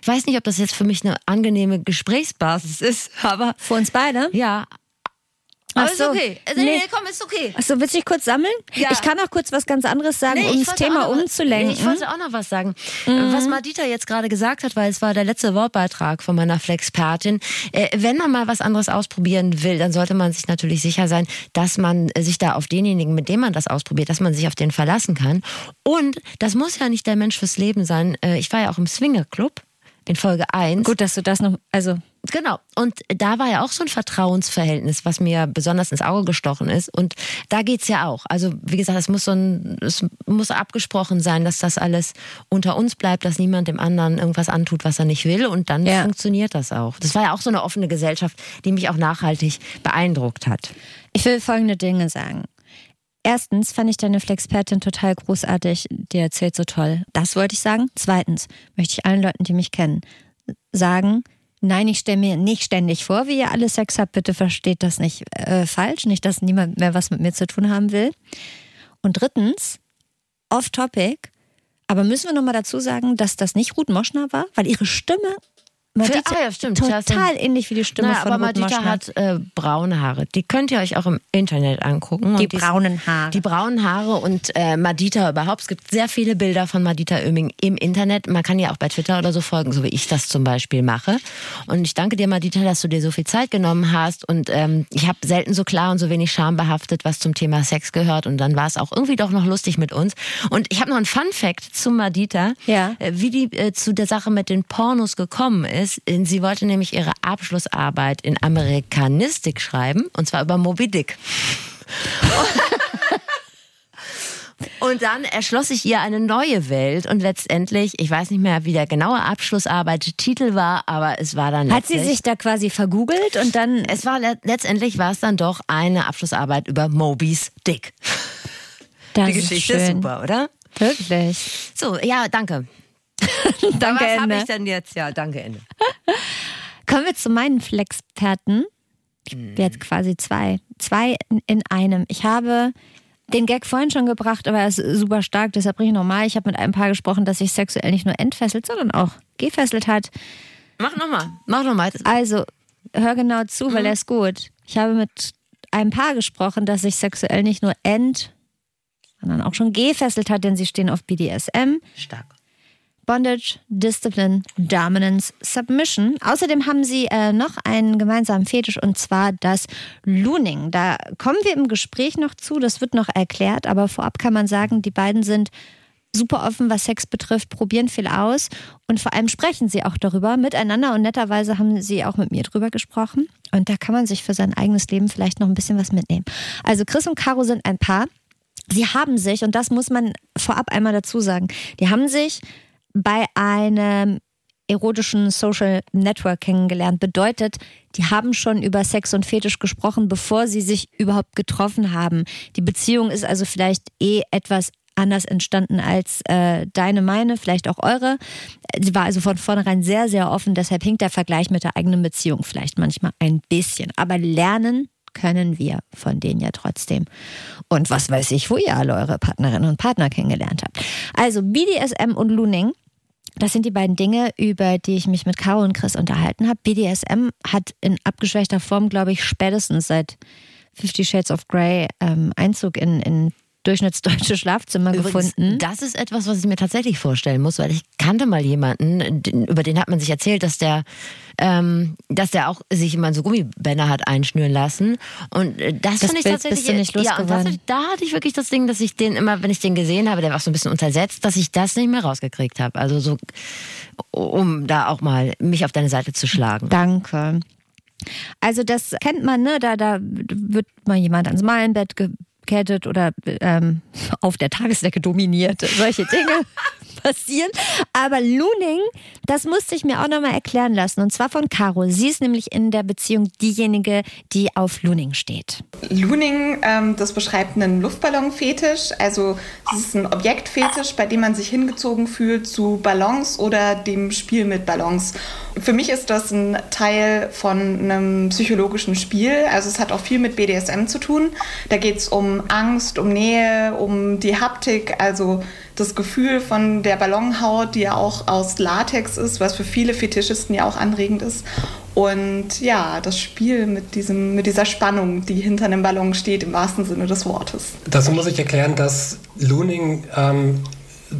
ich weiß nicht, ob das jetzt für mich eine angenehme Gesprächsbasis ist, aber. Für uns beide? Ja, Ach so. ist okay. Also, nee. nee, komm, ist okay. Achso, willst du dich kurz sammeln? Ja. Ich kann auch kurz was ganz anderes sagen, nee, um das Thema noch, umzulenken. Nee, ich wollte auch noch was sagen. Mhm. Was Madita jetzt gerade gesagt hat, weil es war der letzte Wortbeitrag von meiner Flexpertin. Äh, wenn man mal was anderes ausprobieren will, dann sollte man sich natürlich sicher sein, dass man sich da auf denjenigen, mit dem man das ausprobiert, dass man sich auf den verlassen kann. Und das muss ja nicht der Mensch fürs Leben sein. Äh, ich war ja auch im Swinger Club in Folge 1. Gut, dass du das noch, also Genau. Und da war ja auch so ein Vertrauensverhältnis, was mir besonders ins Auge gestochen ist. Und da geht's ja auch. Also, wie gesagt, es muss so ein, es muss abgesprochen sein, dass das alles unter uns bleibt, dass niemand dem anderen irgendwas antut, was er nicht will. Und dann ja. funktioniert das auch. Das war ja auch so eine offene Gesellschaft, die mich auch nachhaltig beeindruckt hat. Ich will folgende Dinge sagen. Erstens fand ich deine Flexpertin total großartig. Die erzählt so toll. Das wollte ich sagen. Zweitens möchte ich allen Leuten, die mich kennen, sagen, Nein, ich stelle mir nicht ständig vor, wie ihr alle Sex habt. Bitte versteht das nicht äh, falsch. Nicht, dass niemand mehr was mit mir zu tun haben will. Und drittens, off-topic, aber müssen wir nochmal dazu sagen, dass das nicht Ruth Moschner war, weil ihre Stimme Madita, ah ja, stimmt. Total ähnlich wie die Stimme Naja, von aber Madita hat äh, braune Haare. Die könnt ihr euch auch im Internet angucken. Die ist- braunen Haare. Die braunen Haare und äh, Madita überhaupt. Es gibt sehr viele Bilder von Madita Oeming im Internet. Man kann ja auch bei Twitter oder so folgen, so wie ich das zum Beispiel mache. Und ich danke dir, Madita, dass du dir so viel Zeit genommen hast. Und ähm, ich habe selten so klar und so wenig schambehaftet was zum Thema Sex gehört. Und dann war es auch irgendwie doch noch lustig mit uns. Und ich habe noch einen Fun-Fact zu Madita, Ja. äh, wie die äh, zu der Sache mit den Pornos gekommen ist. Äh, Sie wollte nämlich ihre Abschlussarbeit in Amerikanistik schreiben, und zwar über Moby Dick. Und dann erschloss sich ihr eine neue Welt und letztendlich, ich weiß nicht mehr, wie der genaue Abschlussarbeit-Titel war, aber es war dann Hat sie sich da quasi vergoogelt und dann. es war le- letztendlich war es dann doch eine Abschlussarbeit über Moby's Dick. Das Die Geschichte ist schön. super, oder? Wirklich. So, ja, danke. Danke, Was habe Ende. ich denn jetzt? Ja, danke, Ende. Kommen wir zu meinen Flexperten. Ich habe jetzt quasi zwei. Zwei in- in einem. Ich habe den Gag vorhin schon gebracht, aber er ist super stark, deshalb bringe ich nochmal. Ich habe mit einem Paar gesprochen, das sich sexuell nicht nur entfesselt, sondern auch gefesselt hat. Mach nochmal. Mach nochmal. Also, hör genau zu, Mhm. weil er ist gut. Ich habe mit einem Paar gesprochen, das sich sexuell nicht nur ent, sondern auch schon gefesselt hat, denn sie stehen auf BDSM. Stark. Bondage, Discipline, Dominance, Submission. Außerdem haben sie äh, noch einen gemeinsamen Fetisch und zwar das Looning. Da kommen wir im Gespräch noch zu, das wird noch erklärt, aber vorab kann man sagen, die beiden sind super offen, was Sex betrifft, probieren viel aus und vor allem sprechen sie auch darüber miteinander und netterweise haben sie auch mit mir drüber gesprochen und da kann man sich für sein eigenes Leben vielleicht noch ein bisschen was mitnehmen. Also Chris und Caro sind ein Paar. Sie haben sich, und das muss man vorab einmal dazu sagen, die haben sich bei einem erotischen Social Network kennengelernt. Bedeutet, die haben schon über Sex und Fetisch gesprochen, bevor sie sich überhaupt getroffen haben. Die Beziehung ist also vielleicht eh etwas anders entstanden als äh, deine, meine, vielleicht auch eure. Sie war also von vornherein sehr, sehr offen. Deshalb hinkt der Vergleich mit der eigenen Beziehung vielleicht manchmal ein bisschen. Aber lernen können wir von denen ja trotzdem. Und was weiß ich, wo ihr alle eure Partnerinnen und Partner kennengelernt habt. Also BDSM und Looning. Das sind die beiden Dinge, über die ich mich mit Caro und Chris unterhalten habe. BDSM hat in abgeschwächter Form, glaube ich, spätestens seit Fifty Shades of Grey ähm, Einzug in, in durchschnittsdeutsche Schlafzimmer gefunden. das ist etwas, was ich mir tatsächlich vorstellen muss, weil ich kannte mal jemanden, den- über den hat man sich erzählt, dass der, ähm, dass der auch sich immer so Gummibänder hat einschnüren lassen. Und äh, das, Das fand ich Bild tatsächlich. bist du nicht ja, und das, losgeworden. da hatte ich wirklich das Ding, dass ich den immer, wenn ich den gesehen habe, der war auch so ein bisschen untersetzt, dass ich das nicht mehr rausgekriegt habe. Also so, um da auch mal mich auf deine Seite zu schlagen. Danke. Also das kennt man, ne? Da, da wird mal jemand ans Malenbett gekettet oder ähm, auf der Tagesdecke dominiert. Solche Dinge passieren. Aber Looning, das musste ich mir auch nochmal erklären lassen. Und zwar von Caro. Sie ist nämlich in der Beziehung diejenige, die auf Looning steht. Looning, ähm, das beschreibt einen Luftballonfetisch. Also es ist ein Objektfetisch, bei dem man sich hingezogen fühlt zu Ballons oder dem Spiel mit Ballons. Für mich ist das ein Teil von einem psychologischen Spiel. Also es hat auch viel mit BDSM zu tun. Da geht es um Angst, um Nähe, um die Haptik, also das Gefühl von der Ballonhaut, die ja auch aus Latex ist, was für viele Fetischisten ja auch anregend ist. Und ja, das Spiel mit, diesem, mit dieser Spannung, die hinter einem Ballon steht, im wahrsten Sinne des Wortes. Dazu muss ich erklären, dass Looning ähm,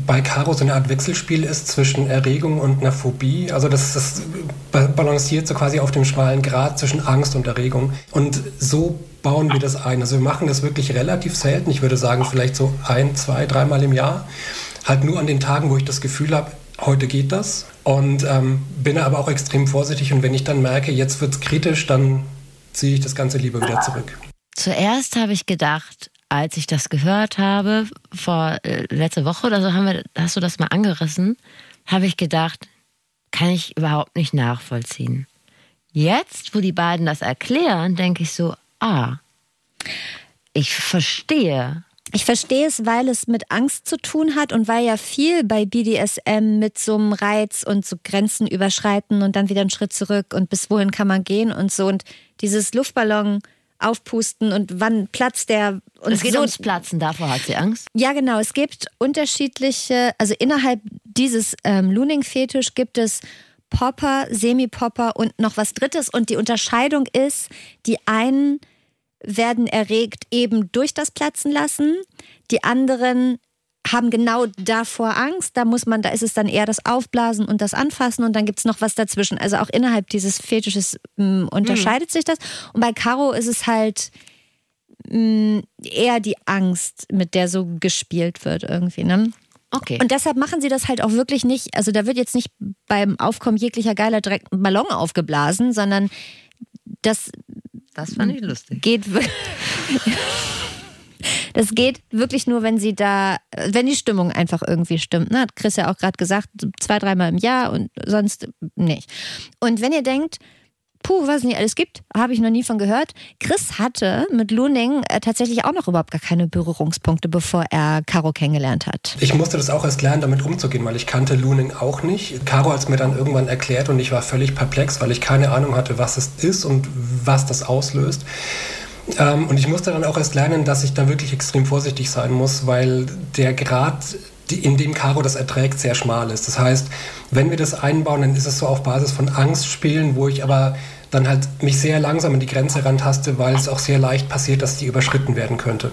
bei Caro so eine Art Wechselspiel ist zwischen Erregung und einer Phobie. Also das, das ba- balanciert so quasi auf dem schmalen Grat zwischen Angst und Erregung. Und so bauen wir das ein. Also wir machen das wirklich relativ selten. Ich würde sagen, vielleicht so ein, zwei, dreimal im Jahr. Halt nur an den Tagen, wo ich das Gefühl habe, heute geht das. Und ähm, bin aber auch extrem vorsichtig. Und wenn ich dann merke, jetzt wird es kritisch, dann ziehe ich das Ganze lieber wieder zurück. Zuerst habe ich gedacht, als ich das gehört habe, vor äh, letzte Woche oder so, haben wir, hast du das mal angerissen, habe ich gedacht, kann ich überhaupt nicht nachvollziehen. Jetzt, wo die beiden das erklären, denke ich so, ah, ich verstehe. Ich verstehe es, weil es mit Angst zu tun hat und weil ja viel bei BDSM mit so einem Reiz und so Grenzen überschreiten und dann wieder einen Schritt zurück und bis wohin kann man gehen und so und dieses Luftballon aufpusten und wann platzt der und Es geht so. ums Platzen, davor hat sie Angst. Ja, genau. Es gibt unterschiedliche, also innerhalb dieses ähm, Looning-Fetisch gibt es Popper, Semi-Popper und noch was Drittes. Und die Unterscheidung ist, die einen werden erregt eben durch das Platzen lassen, die anderen haben genau davor Angst. Da muss man, da ist es dann eher das Aufblasen und das Anfassen und dann gibt es noch was dazwischen. Also auch innerhalb dieses Fetisches mh, mm, unterscheidet mhm. sich das. Und bei Caro ist es halt mh, mm, eher die Angst, mit der so gespielt wird irgendwie. Ne? Okay. Und deshalb machen sie das halt auch wirklich nicht. Also da wird jetzt nicht beim Aufkommen jeglicher Geiler direkt ein Ballon aufgeblasen, sondern das. Das fand ich lustig. Geht. Das geht wirklich nur, wenn sie da, wenn die Stimmung einfach irgendwie stimmt. Ne? Hat Chris ja auch gerade gesagt, zwei, dreimal im Jahr und sonst nicht. Und wenn ihr denkt, puh, was es nicht alles gibt, habe ich noch nie von gehört. Chris hatte mit Luning äh, tatsächlich auch noch überhaupt gar keine Berührungspunkte, bevor er Caro kennengelernt hat. Ich musste das auch erst lernen, damit umzugehen, weil ich kannte Luning auch nicht. Caro hat es mir dann irgendwann erklärt und ich war völlig perplex, weil ich keine Ahnung hatte, was es ist und was das auslöst. Ähm, und ich musste dann auch erst lernen, dass ich da wirklich extrem vorsichtig sein muss, weil der Grad, in dem Caro das erträgt, sehr schmal ist. Das heißt, wenn wir das einbauen, dann ist es so auf Basis von Angstspielen, wo ich aber dann halt mich sehr langsam an die Grenze rantaste, weil es auch sehr leicht passiert, dass die überschritten werden könnte.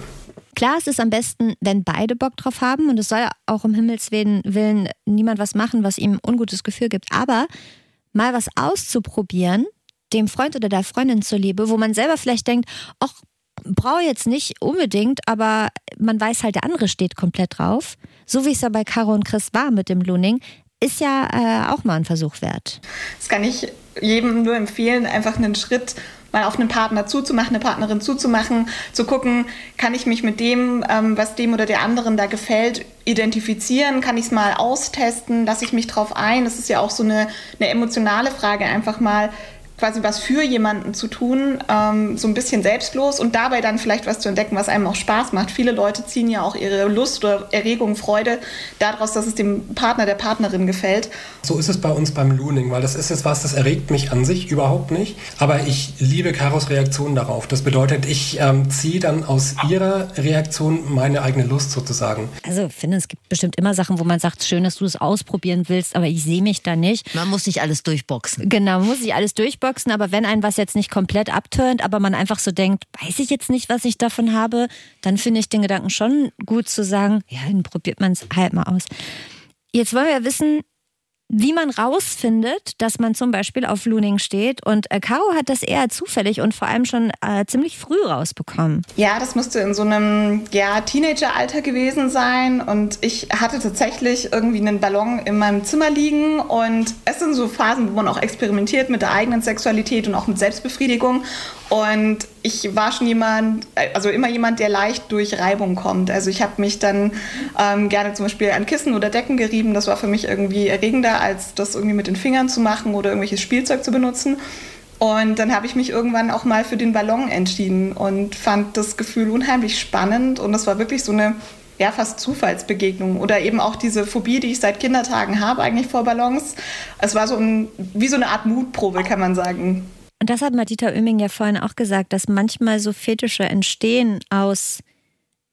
Klar, es ist am besten, wenn beide Bock drauf haben und es soll auch um Himmels Willen niemand was machen, was ihm ein ungutes Gefühl gibt. Aber mal was auszuprobieren, dem Freund oder der Freundin zuliebe, wo man selber vielleicht denkt, ach, brauche jetzt nicht unbedingt, aber man weiß halt, der andere steht komplett drauf. So wie es ja bei Caro und Chris war mit dem Looning, ist ja äh, auch mal ein Versuch wert. Das kann ich jedem nur empfehlen, einfach einen Schritt mal auf einen Partner zuzumachen, eine Partnerin zuzumachen, zu gucken, kann ich mich mit dem, ähm, was dem oder der anderen da gefällt, identifizieren, kann ich es mal austesten, lasse ich mich drauf ein. Das ist ja auch so eine, eine emotionale Frage, einfach mal quasi was für jemanden zu tun, ähm, so ein bisschen selbstlos und dabei dann vielleicht was zu entdecken, was einem auch Spaß macht. Viele Leute ziehen ja auch ihre Lust oder Erregung, Freude daraus, dass es dem Partner, der Partnerin gefällt. So ist es bei uns beim Looning, weil das ist jetzt was, das erregt mich an sich überhaupt nicht. Aber ich liebe Karos Reaktion darauf. Das bedeutet, ich ähm, ziehe dann aus ihrer Reaktion meine eigene Lust sozusagen. Also ich finde, es gibt bestimmt immer Sachen, wo man sagt, schön, dass du es ausprobieren willst, aber ich sehe mich da nicht. Man muss nicht alles durchboxen. Genau, man muss nicht alles durchboxen Boxen, aber wenn ein was jetzt nicht komplett abturnt, aber man einfach so denkt, weiß ich jetzt nicht, was ich davon habe, dann finde ich den Gedanken schon gut zu sagen, ja, dann probiert man es halt mal aus. Jetzt wollen wir ja wissen, wie man rausfindet, dass man zum Beispiel auf Looning steht. Und äh, Caro hat das eher zufällig und vor allem schon äh, ziemlich früh rausbekommen. Ja, das müsste in so einem ja, Teenageralter gewesen sein. Und ich hatte tatsächlich irgendwie einen Ballon in meinem Zimmer liegen. Und es sind so Phasen, wo man auch experimentiert mit der eigenen Sexualität und auch mit Selbstbefriedigung. Und ich war schon jemand, also immer jemand, der leicht durch Reibung kommt. Also ich habe mich dann ähm, gerne zum Beispiel an Kissen oder Decken gerieben. Das war für mich irgendwie erregender, als das irgendwie mit den Fingern zu machen oder irgendwelches Spielzeug zu benutzen. Und dann habe ich mich irgendwann auch mal für den Ballon entschieden und fand das Gefühl unheimlich spannend. Und das war wirklich so eine ja, fast Zufallsbegegnung oder eben auch diese Phobie, die ich seit Kindertagen habe, eigentlich vor Ballons. Es war so ein, wie so eine Art Mutprobe, kann man sagen. Und das hat Madita Oeming ja vorhin auch gesagt, dass manchmal so Fetische entstehen aus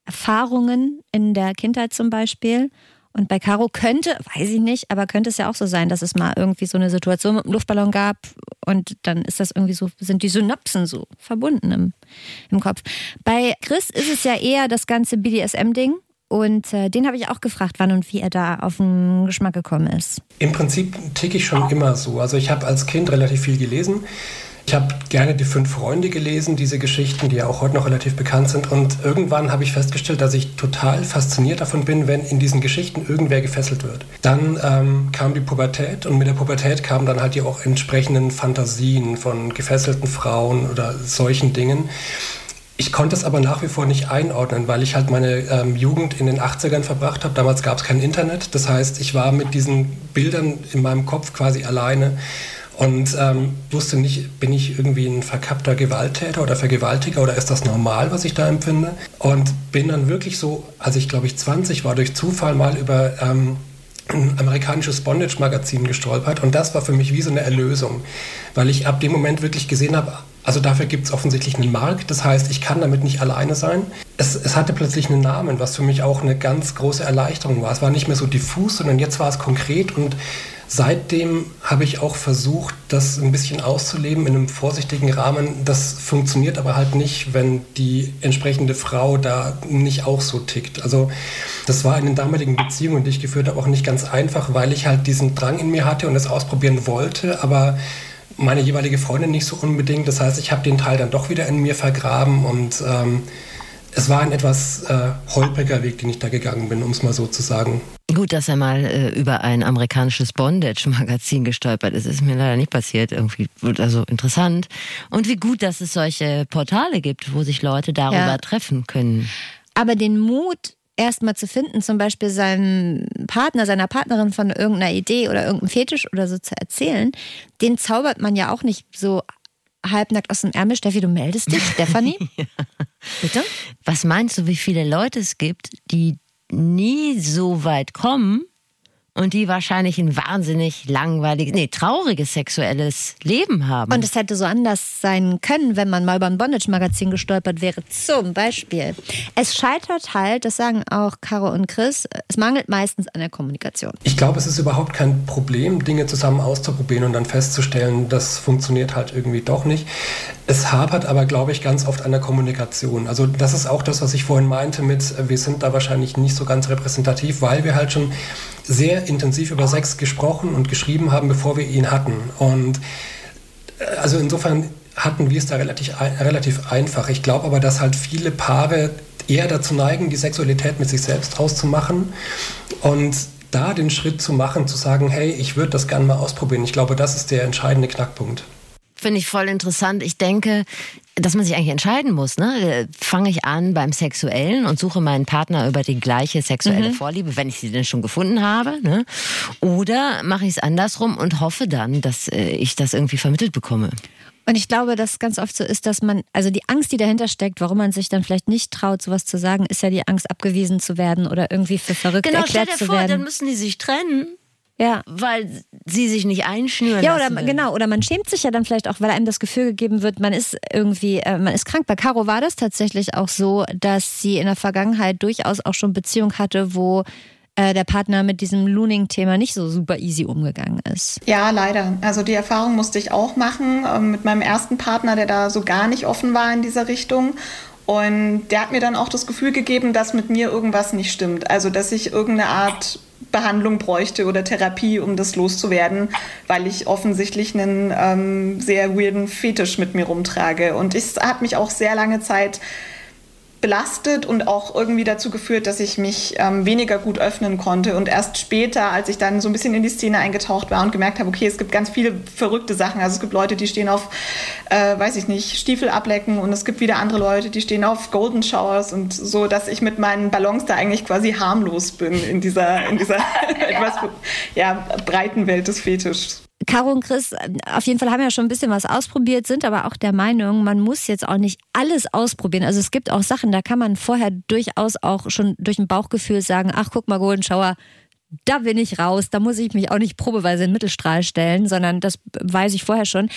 Erfahrungen in der Kindheit zum Beispiel. Und bei Caro könnte, weiß ich nicht, aber könnte es ja auch so sein, dass es mal irgendwie so eine Situation mit dem Luftballon gab und dann ist das irgendwie so, sind die Synapsen so verbunden im, im Kopf. Bei Chris ist es ja eher das ganze BDSM-Ding. Und äh, den habe ich auch gefragt, wann und wie er da auf den Geschmack gekommen ist. Im Prinzip ticke ich schon immer so. Also ich habe als Kind relativ viel gelesen ich habe gerne die fünf Freunde gelesen, diese Geschichten, die ja auch heute noch relativ bekannt sind. Und irgendwann habe ich festgestellt, dass ich total fasziniert davon bin, wenn in diesen Geschichten irgendwer gefesselt wird. Dann ähm, kam die Pubertät und mit der Pubertät kamen dann halt die auch entsprechenden Fantasien von gefesselten Frauen oder solchen Dingen. Ich konnte es aber nach wie vor nicht einordnen, weil ich halt meine ähm, Jugend in den 80ern verbracht habe. Damals gab es kein Internet. Das heißt, ich war mit diesen Bildern in meinem Kopf quasi alleine und ähm, wusste nicht, bin ich irgendwie ein verkappter Gewalttäter oder Vergewaltiger oder ist das normal, was ich da empfinde? Und bin dann wirklich so, als ich glaube ich 20 war, durch Zufall mal über ähm, ein amerikanisches Bondage-Magazin gestolpert und das war für mich wie so eine Erlösung, weil ich ab dem Moment wirklich gesehen habe, also dafür gibt es offensichtlich einen Markt, das heißt, ich kann damit nicht alleine sein. Es, es, hatte plötzlich einen Namen, was für mich auch eine ganz große Erleichterung war. Es war nicht mehr so diffus, sondern jetzt war es konkret und Seitdem habe ich auch versucht, das ein bisschen auszuleben in einem vorsichtigen Rahmen. Das funktioniert aber halt nicht, wenn die entsprechende Frau da nicht auch so tickt. Also das war in den damaligen Beziehungen, die ich geführt habe, auch nicht ganz einfach, weil ich halt diesen Drang in mir hatte und es ausprobieren wollte, aber meine jeweilige Freundin nicht so unbedingt. Das heißt, ich habe den Teil dann doch wieder in mir vergraben und ähm, es war ein etwas äh, holpriger Weg, den ich da gegangen bin, um es mal so zu sagen. Gut, dass er mal äh, über ein amerikanisches Bondage-Magazin gestolpert ist, ist mir leider nicht passiert. Irgendwie, also interessant. Und wie gut, dass es solche Portale gibt, wo sich Leute darüber ja. treffen können. Aber den Mut, erstmal zu finden, zum Beispiel seinem Partner, seiner Partnerin von irgendeiner Idee oder irgendeinem Fetisch oder so zu erzählen, den zaubert man ja auch nicht so halbnackt aus dem Ärmel. Steffi, du meldest dich, Stefanie? ja. Bitte? Was meinst du, wie viele Leute es gibt, die nie so weit kommen, und die wahrscheinlich ein wahnsinnig langweiliges, nee, trauriges sexuelles Leben haben. Und es hätte so anders sein können, wenn man mal über ein Bondage-Magazin gestolpert wäre. Zum Beispiel. Es scheitert halt, das sagen auch Caro und Chris, es mangelt meistens an der Kommunikation. Ich glaube, es ist überhaupt kein Problem, Dinge zusammen auszuprobieren und dann festzustellen, das funktioniert halt irgendwie doch nicht. Es hapert aber, glaube ich, ganz oft an der Kommunikation. Also das ist auch das, was ich vorhin meinte mit, wir sind da wahrscheinlich nicht so ganz repräsentativ, weil wir halt schon sehr intensiv über Sex gesprochen und geschrieben haben, bevor wir ihn hatten. Und äh, also insofern hatten wir es da relativ, relativ einfach. Ich glaube aber, dass halt viele Paare eher dazu neigen, die Sexualität mit sich selbst auszumachen und da den Schritt zu machen, zu sagen, hey, ich würde das gerne mal ausprobieren. Ich glaube, das ist der entscheidende Knackpunkt. Finde ich voll interessant. Ich denke, dass man sich eigentlich entscheiden muss. Ne? Fange ich an beim Sexuellen und suche meinen Partner über die gleiche sexuelle mhm. Vorliebe, wenn ich sie denn schon gefunden habe? Ne? Oder mache ich es andersrum und hoffe dann, dass äh, ich das irgendwie vermittelt bekomme? Und ich glaube, dass ganz oft so ist, dass man, also die Angst, die dahinter steckt, warum man sich dann vielleicht nicht traut, sowas zu sagen, ist ja die Angst, abgewiesen zu werden oder irgendwie für verrückt genau, erklärt stell dir zu vor, Dann müssen die sich trennen ja. Weil sie sich nicht einschnüren. Ja, oder genau, oder man schämt sich ja dann vielleicht auch, weil einem das Gefühl gegeben wird, man ist irgendwie, äh, man ist krank. Bei Caro war das tatsächlich auch so, dass sie in der Vergangenheit durchaus auch schon Beziehung hatte, wo äh, der Partner mit diesem Looning-Thema nicht so super easy umgegangen ist. Ja, leider. Also die Erfahrung musste ich auch machen äh, mit meinem ersten Partner, der da so gar nicht offen war in dieser Richtung. Und der hat mir dann auch das Gefühl gegeben, dass mit mir irgendwas nicht stimmt. Also, dass ich irgendeine Art Behandlung bräuchte oder Therapie, um das loszuwerden, weil ich offensichtlich einen ähm, sehr weirden Fetisch mit mir rumtrage. Und es hat mich auch sehr lange Zeit belastet und auch irgendwie dazu geführt, dass ich mich ähm, weniger gut öffnen konnte. Und erst später, als ich dann so ein bisschen in die Szene eingetaucht war und gemerkt habe, okay, es gibt ganz viele verrückte Sachen. Also es gibt Leute, die stehen auf, äh, weiß ich nicht, Stiefel ablecken und es gibt wieder andere Leute, die stehen auf Golden Showers und so, dass ich mit meinen Ballons da eigentlich quasi harmlos bin in dieser, in dieser etwas ja, breiten Welt des Fetischs. Caro und Chris auf jeden Fall haben ja schon ein bisschen was ausprobiert, sind aber auch der Meinung, man muss jetzt auch nicht alles ausprobieren. Also es gibt auch Sachen, da kann man vorher durchaus auch schon durch ein Bauchgefühl sagen, ach guck mal, Golden Shower, da bin ich raus, da muss ich mich auch nicht probeweise in den Mittelstrahl stellen, sondern das weiß ich vorher schon.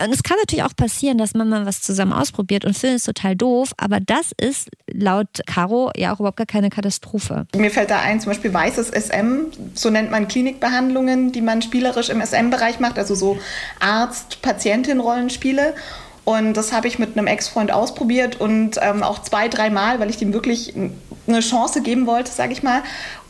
Und es kann natürlich auch passieren, dass man mal was zusammen ausprobiert und findet es total doof, aber das ist laut Caro ja auch überhaupt gar keine Katastrophe. Mir fällt da ein, zum Beispiel weißes SM, so nennt man Klinikbehandlungen, die man spielerisch im SM-Bereich macht, also so Arzt-Patientin-Rollenspiele. Und das habe ich mit einem Ex-Freund ausprobiert und ähm, auch zwei, dreimal, weil ich dem wirklich eine Chance geben wollte, sage ich mal.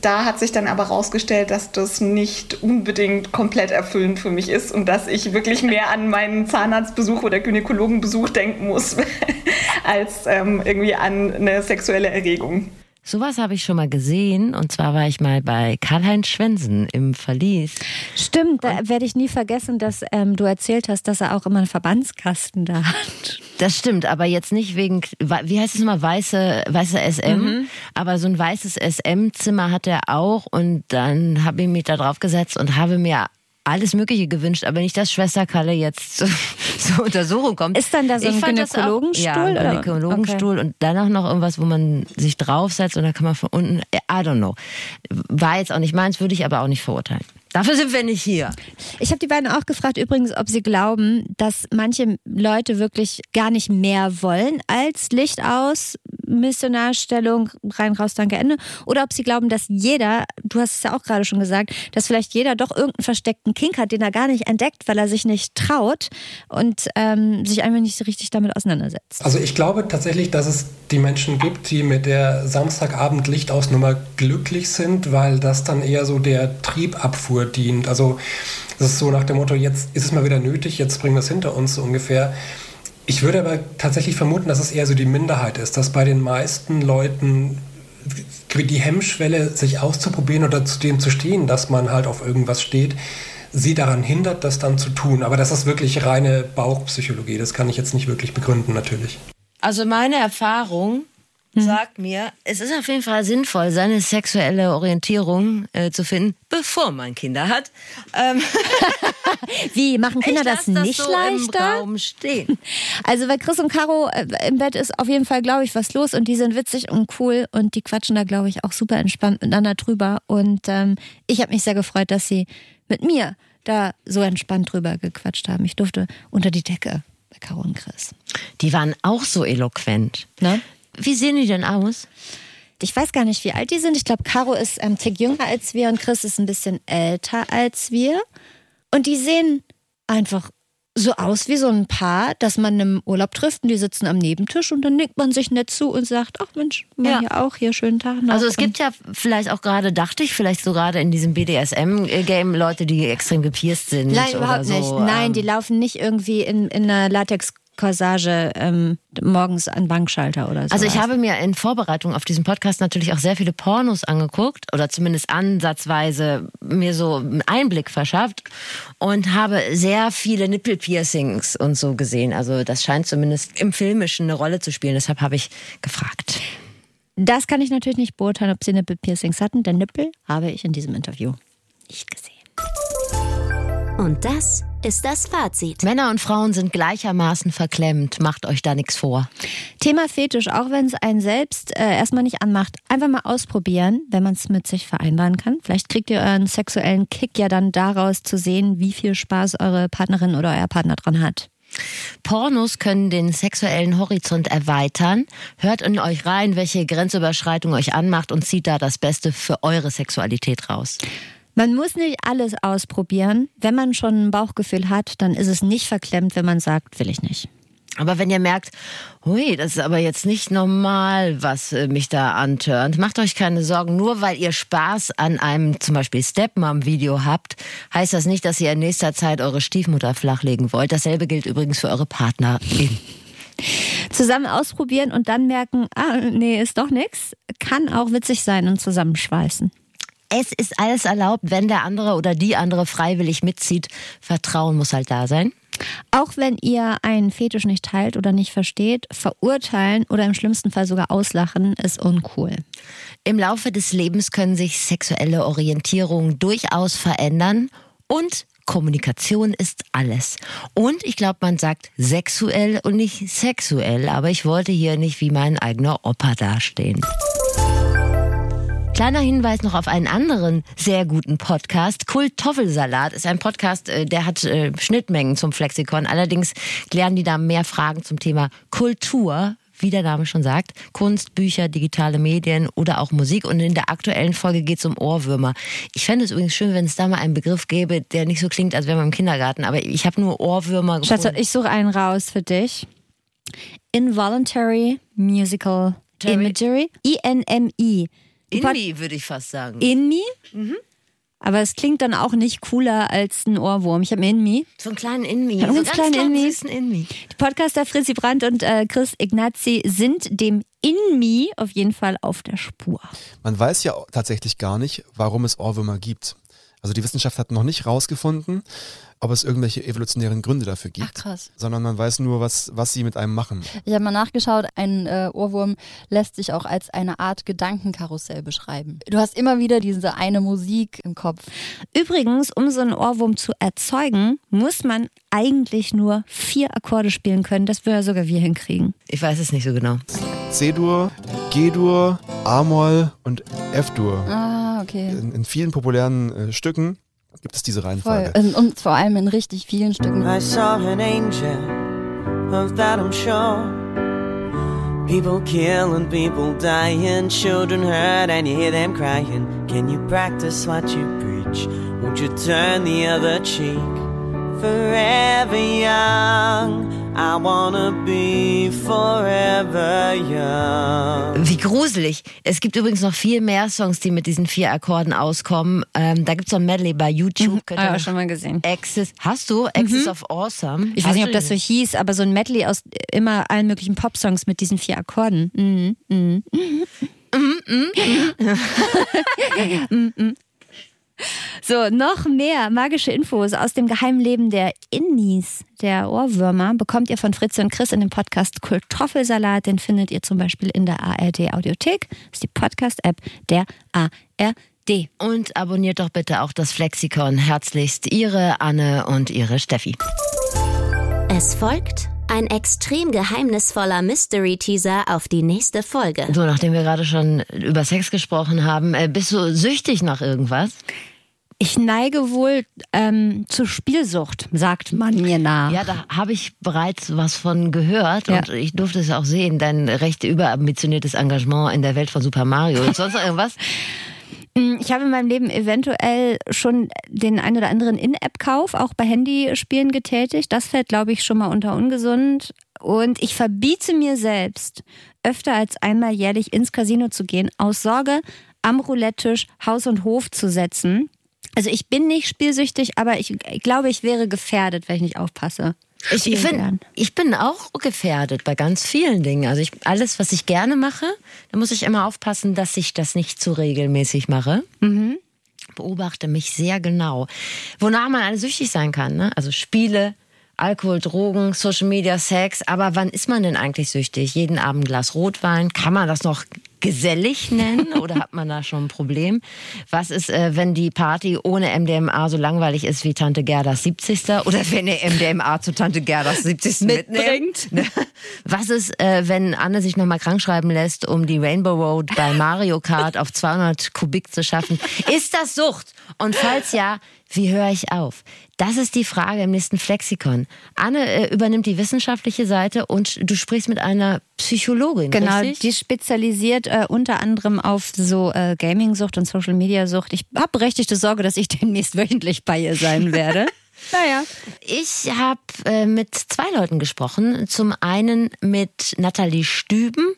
Da hat sich dann aber herausgestellt, dass das nicht unbedingt komplett erfüllend für mich ist und dass ich wirklich mehr an meinen Zahnarztbesuch oder Gynäkologenbesuch denken muss, als ähm, irgendwie an eine sexuelle Erregung. Sowas habe ich schon mal gesehen und zwar war ich mal bei Karl-Heinz Schwensen im Verlies. Stimmt, da werde ich nie vergessen, dass ähm, du erzählt hast, dass er auch immer einen Verbandskasten da hat. Das stimmt, aber jetzt nicht wegen, wie heißt es immer, weiße, weiße SM, mhm. aber so ein weißes SM-Zimmer hat er auch und dann habe ich mich da drauf gesetzt und habe mir alles Mögliche gewünscht, aber nicht, dass Schwester Kalle jetzt zur, Untersuchung kommt. Ist dann da so ein Gynäkologenstuhl? Auch, ja, ein Gynäkologenstuhl okay. und danach noch irgendwas, wo man sich draufsetzt und dann kann man von unten, I don't know. War jetzt auch nicht meins, würde ich aber auch nicht verurteilen. Dafür sind wir nicht hier. Ich habe die beiden auch gefragt, übrigens, ob sie glauben, dass manche Leute wirklich gar nicht mehr wollen als Licht aus, Missionarstellung, rein, raus, danke, Ende. Oder ob sie glauben, dass jeder, du hast es ja auch gerade schon gesagt, dass vielleicht jeder doch irgendeinen versteckten Kink hat, den er gar nicht entdeckt, weil er sich nicht traut und ähm, sich einfach nicht so richtig damit auseinandersetzt. Also ich glaube tatsächlich, dass es die Menschen gibt, die mit der Samstagabend-Lichtausnummer glücklich sind, weil das dann eher so der Triebabfuhr dient. Also das ist so nach dem Motto, jetzt ist es mal wieder nötig, jetzt bringen wir es hinter uns so ungefähr. Ich würde aber tatsächlich vermuten, dass es eher so die Minderheit ist, dass bei den meisten Leuten die Hemmschwelle, sich auszuprobieren oder zu dem zu stehen, dass man halt auf irgendwas steht, sie daran hindert, das dann zu tun. Aber das ist wirklich reine Bauchpsychologie. Das kann ich jetzt nicht wirklich begründen, natürlich. Also meine Erfahrung. Sagt mir, es ist auf jeden Fall sinnvoll, seine sexuelle Orientierung äh, zu finden, bevor man Kinder hat. Ähm, Wie, machen Kinder das nicht so leichter? Im Raum stehen. Also bei Chris und Caro äh, im Bett ist auf jeden Fall, glaube ich, was los und die sind witzig und cool und die quatschen da, glaube ich, auch super entspannt miteinander drüber. Und ähm, ich habe mich sehr gefreut, dass sie mit mir da so entspannt drüber gequatscht haben. Ich durfte unter die Decke bei Caro und Chris. Die waren auch so eloquent. Ne? Wie sehen die denn aus? Ich weiß gar nicht, wie alt die sind. Ich glaube, Caro ist ein Tick jünger als wir und Chris ist ein bisschen älter als wir. Und die sehen einfach so aus wie so ein Paar, das man im Urlaub trifft und die sitzen am Nebentisch und dann nickt man sich nett zu und sagt, ach Mensch, wir Ja. hier auch, hier schönen Tag noch. Also es gibt ja vielleicht auch gerade, dachte ich, vielleicht so gerade in diesem BDSM-Game Leute, die extrem gepierst sind. Nein, oder überhaupt so, nicht. Nein, ähm, die laufen nicht irgendwie in, in einer Latex-Corsage ähm, morgens an Bankschalter oder so. Also ich habe mir in Vorbereitung auf diesen Podcast natürlich auch sehr viele Pornos angeguckt oder zumindest ansatzweise mir so einen Einblick verschafft und habe sehr viele Nippelpiercings und so gesehen. Also das scheint zumindest im Filmischen eine Rolle zu spielen. Deshalb habe ich gefragt. Das kann ich natürlich nicht beurteilen, ob sie Nippelpiercings hatten. Der Nippel habe ich in diesem Interview nicht gesehen. Und das ist das Fazit. Männer und Frauen sind gleichermaßen verklemmt. Macht euch da nichts vor. Thema Fetisch, auch wenn es einen selbst äh, erstmal nicht anmacht, einfach mal ausprobieren, wenn man es mit sich vereinbaren kann. Vielleicht kriegt ihr euren sexuellen Kick ja dann daraus zu sehen, wie viel Spaß eure Partnerin oder euer Partner dran hat. Pornos können den sexuellen Horizont erweitern. Hört in euch rein, welche Grenzüberschreitung euch anmacht und zieht da das Beste für eure Sexualität raus. Man muss nicht alles ausprobieren. Wenn man schon ein Bauchgefühl hat, dann ist es nicht verklemmt, wenn man sagt, will ich nicht. Aber wenn ihr merkt, hui, das ist aber jetzt nicht normal, was äh, mich da antörnt, macht euch keine Sorgen. Nur weil ihr Spaß an einem zum Beispiel Stepmom-Video habt, heißt das nicht, dass ihr in nächster Zeit eure Stiefmutter flachlegen wollt. Dasselbe gilt übrigens für eure Partnerin. Zusammen ausprobieren und dann merken, ah, nee, ist doch nix, kann auch witzig sein und zusammenschweißen. Es ist alles erlaubt, wenn der andere oder die andere freiwillig mitzieht. Vertrauen muss halt da sein. Auch wenn ihr einen Fetisch nicht teilt oder nicht versteht, verurteilen oder im schlimmsten Fall sogar auslachen ist uncool. Im Laufe des Lebens können sich sexuelle Orientierungen durchaus verändern und Kommunikation ist alles. Und ich glaube, man sagt sexuell und nicht sexuell, aber ich wollte hier nicht wie mein eigener Opa dastehen. Kleiner Hinweis noch auf einen anderen sehr guten Podcast. Kultoffelsalat ist ein Podcast, äh, der hat äh, Schnittmengen zum Flexikon. Allerdings klären die da mehr Fragen zum Thema Kultur, wie der Name schon sagt. Kunst, Bücher, digitale Medien oder auch Musik. Und in der aktuellen Folge geht es um Ohrwürmer. Ich fände es übrigens schön, wenn es da mal einen Begriff gäbe, der nicht so klingt, als wäre man im Kindergarten. Aber ich habe nur Ohrwürmer gefunden. Schatz, ich suche einen raus für dich. Involuntary Musical Imagery. I-N-M-I. Indie, würde ich fast sagen. In me? Aber es klingt dann auch nicht cooler als ein Ohrwurm. Ich habe einen In me. so einen kleinen Inmi. So ganz kleinen Inmi. süßen Inmi. Die Podcaster Fritzi Brandt und äh, Chris Ignazi sind dem In me auf jeden Fall auf der Spur. Man weiß ja tatsächlich gar nicht, warum es Ohrwürmer gibt. Also die Wissenschaft hat noch nicht rausgefunden, ob es irgendwelche evolutionären Gründe dafür gibt. Ach, krass. Sondern man weiß nur, was, was sie mit einem machen. Ich habe mal nachgeschaut, ein äh, Ohrwurm lässt sich auch als eine Art Gedankenkarussell beschreiben. Du hast immer wieder diese eine Musik im Kopf. Übrigens, um so einen Ohrwurm zu erzeugen, muss man eigentlich nur vier Akkorde spielen können. Das würden sogar wir hinkriegen. Ich weiß es nicht so genau. C-Dur, G-Dur, A-Moll und F-Dur. Ah, okay. In, in vielen populären äh, Stücken gibt es diese Voll. Reihenfolge. Und, und vor allem in richtig vielen Stücken. I saw an angel, of that I'm sure. People killing, people dying, children hurt, and you hear them crying. Can you practice what you preach? Won't you turn the other cheek? Forever young, I wanna be forever young. Wie gruselig. Es gibt übrigens noch viel mehr Songs, die mit diesen vier Akkorden auskommen. Ähm, da gibt es so ein Medley bei YouTube. Könnt ihr Ah, mal- schon mal gesehen. Axis. Hast du? Axis of Awesome? Ich Hast weiß nicht, ob das so hieß, aber so ein Medley aus immer allen möglichen Popsongs mit diesen vier Akkorden. Mhm. Mhm. Mhm, mhm. So, noch mehr magische Infos aus dem geheimen Leben der Innis, der Ohrwürmer, bekommt ihr von Fritze und Chris in dem Podcast Kartoffelsalat. Den findet ihr zum Beispiel in der ARD Audiothek. Das ist die Podcast-App der ARD. Und abonniert doch bitte auch das Flexikon. Herzlichst Ihre Anne und Ihre Steffi. Es folgt ein extrem geheimnisvoller Mystery-Teaser auf die nächste Folge. So, nachdem wir gerade schon über Sex gesprochen haben, äh, bist du süchtig nach irgendwas? Ich neige wohl ähm, zur Spielsucht, sagt man mir nach. Ja, da habe ich bereits was von gehört Ja. und ich durfte es auch sehen, dein recht überambitioniertes Engagement in der Welt von Super Mario und sonst noch irgendwas. Mm, Ich habe in meinem Leben eventuell schon den ein oder anderen In-App-Kauf auch bei Handyspielen getätigt. Das fällt, glaube ich, schon mal unter ungesund. Und ich verbiete mir selbst, öfter als einmal jährlich ins Casino zu gehen, aus Sorge, am Roulette-Tisch Haus und Hof zu setzen. Also ich bin nicht spielsüchtig, aber ich, ich glaube, ich wäre gefährdet, wenn ich nicht aufpasse. Ich, find, lernen. ich bin auch gefährdet bei ganz vielen Dingen. Also ich, alles, was ich gerne mache, da muss ich immer aufpassen, dass ich das nicht zu regelmäßig mache. Beobachte mich sehr genau. Wonach man alles süchtig sein kann. Ne? Also Spiele, Alkohol, Drogen, Social Media, Sex. Aber wann ist man denn eigentlich süchtig? Jeden Abend ein Glas Rotwein? Kann man das noch gesellig nennen oder hat man da schon ein Problem? Was ist, äh, wenn die Party ohne MDMA so langweilig ist wie Tante Gerdas 70. oder wenn ihr MDMA zu Tante Gerdas 70. mitbringt? Was ist, äh, wenn Anne sich nochmal krank schreiben lässt, um die Rainbow Road bei Mario Kart auf 200 Kubik zu schaffen? Ist das Sucht? Und falls ja, wie höre ich auf? Das ist die Frage im nächsten Flexikon. Anne äh, übernimmt die wissenschaftliche Seite und du sprichst mit einer Psychologin, Genau, richtig? die spezialisiert äh, unter anderem auf so äh, Gaming-Sucht und Social-Media-Sucht. Ich habe berechtigte Sorge, dass ich demnächst wöchentlich bei ihr sein werde. Naja. Ich habe äh, mit zwei Leuten gesprochen. Zum einen mit Nathalie Stüben,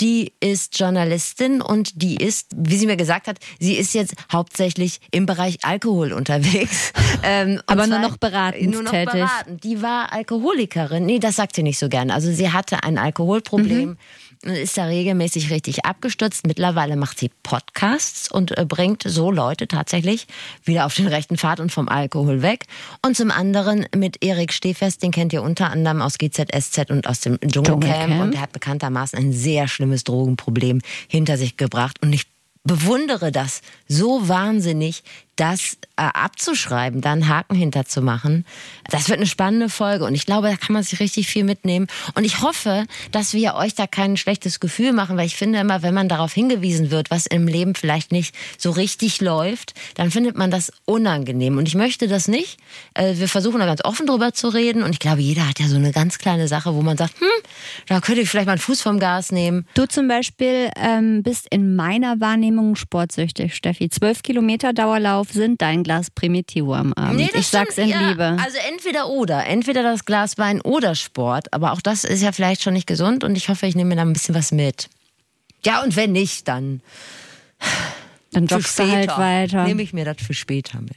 die ist Journalistin und die ist, wie sie mir gesagt hat, sie ist jetzt hauptsächlich im Bereich Alkohol unterwegs. Ähm, Aber nur noch beratend Nur noch tätig. beratend. Die war Alkoholikerin. Nee, das sagt sie nicht so gerne. Also sie hatte ein Alkoholproblem. Mhm. Und Ist da regelmäßig richtig abgestürzt. Mittlerweile macht sie Podcasts und äh, bringt so Leute tatsächlich wieder auf den rechten Pfad und vom Alkohol weg. Und zum anderen mit Erik Stehfest, den kennt ihr unter anderem aus GZSZ und aus dem Dschungelcamp. Dschungelcamp. Und der hat bekanntermaßen ein sehr schlimmes Drogenproblem hinter sich gebracht. Und ich bewundere das so wahnsinnig, das äh, abzuschreiben, da einen Haken hinterzumachen. Das wird eine spannende Folge und ich glaube, da kann man sich richtig viel mitnehmen. Und ich hoffe, dass wir euch da kein schlechtes Gefühl machen, weil ich finde immer, wenn man darauf hingewiesen wird, was im Leben vielleicht nicht so richtig läuft, dann findet man das unangenehm. Und ich möchte das nicht. Äh, wir versuchen da ganz offen drüber zu reden und ich glaube, jeder hat ja so eine ganz kleine Sache, wo man sagt, hm, da könnte ich vielleicht mal einen Fuß vom Gas nehmen. Du zum Beispiel ähm, bist in meiner Wahrnehmung sportsüchtig, Steffi. Zwölf Kilometer Dauerlauf sind dein Glas Primitivo am Abend. Nee, das ich sag's in stimmt, ja. Liebe. Also entweder oder. Entweder das Glas Wein oder Sport. Aber auch das ist ja vielleicht schon nicht gesund und ich hoffe, ich nehme mir da ein bisschen was mit. Ja, und wenn nicht, dann Dann joggst du halt weiter. Nehme ich mir das für später mit.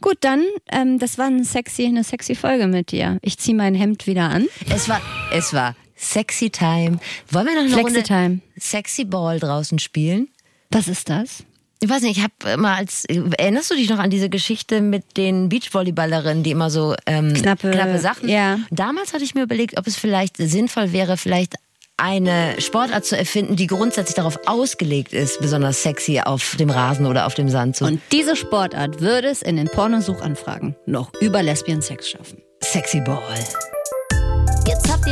Gut, dann, ähm, das war eine sexy, eine sexy Folge mit dir. Ich ziehe mein Hemd wieder an. Es war, es war sexy time. Wollen wir noch eine Flexi Runde Time. sexy Ball draußen spielen? Was ist das? Ich weiß nicht, ich habe immer als, erinnerst du dich noch an diese Geschichte mit den Beachvolleyballerinnen, die immer so ähm, Knappe- Sachen? ja. Damals hatte ich mir überlegt, ob es vielleicht sinnvoll wäre, vielleicht eine Sportart zu erfinden, die grundsätzlich darauf ausgelegt ist, besonders sexy auf dem Rasen oder auf dem Sand zu. Und diese Sportart würde es in den Pornosuchanfragen noch über Lesbian-Sex schaffen. Sexy Ball.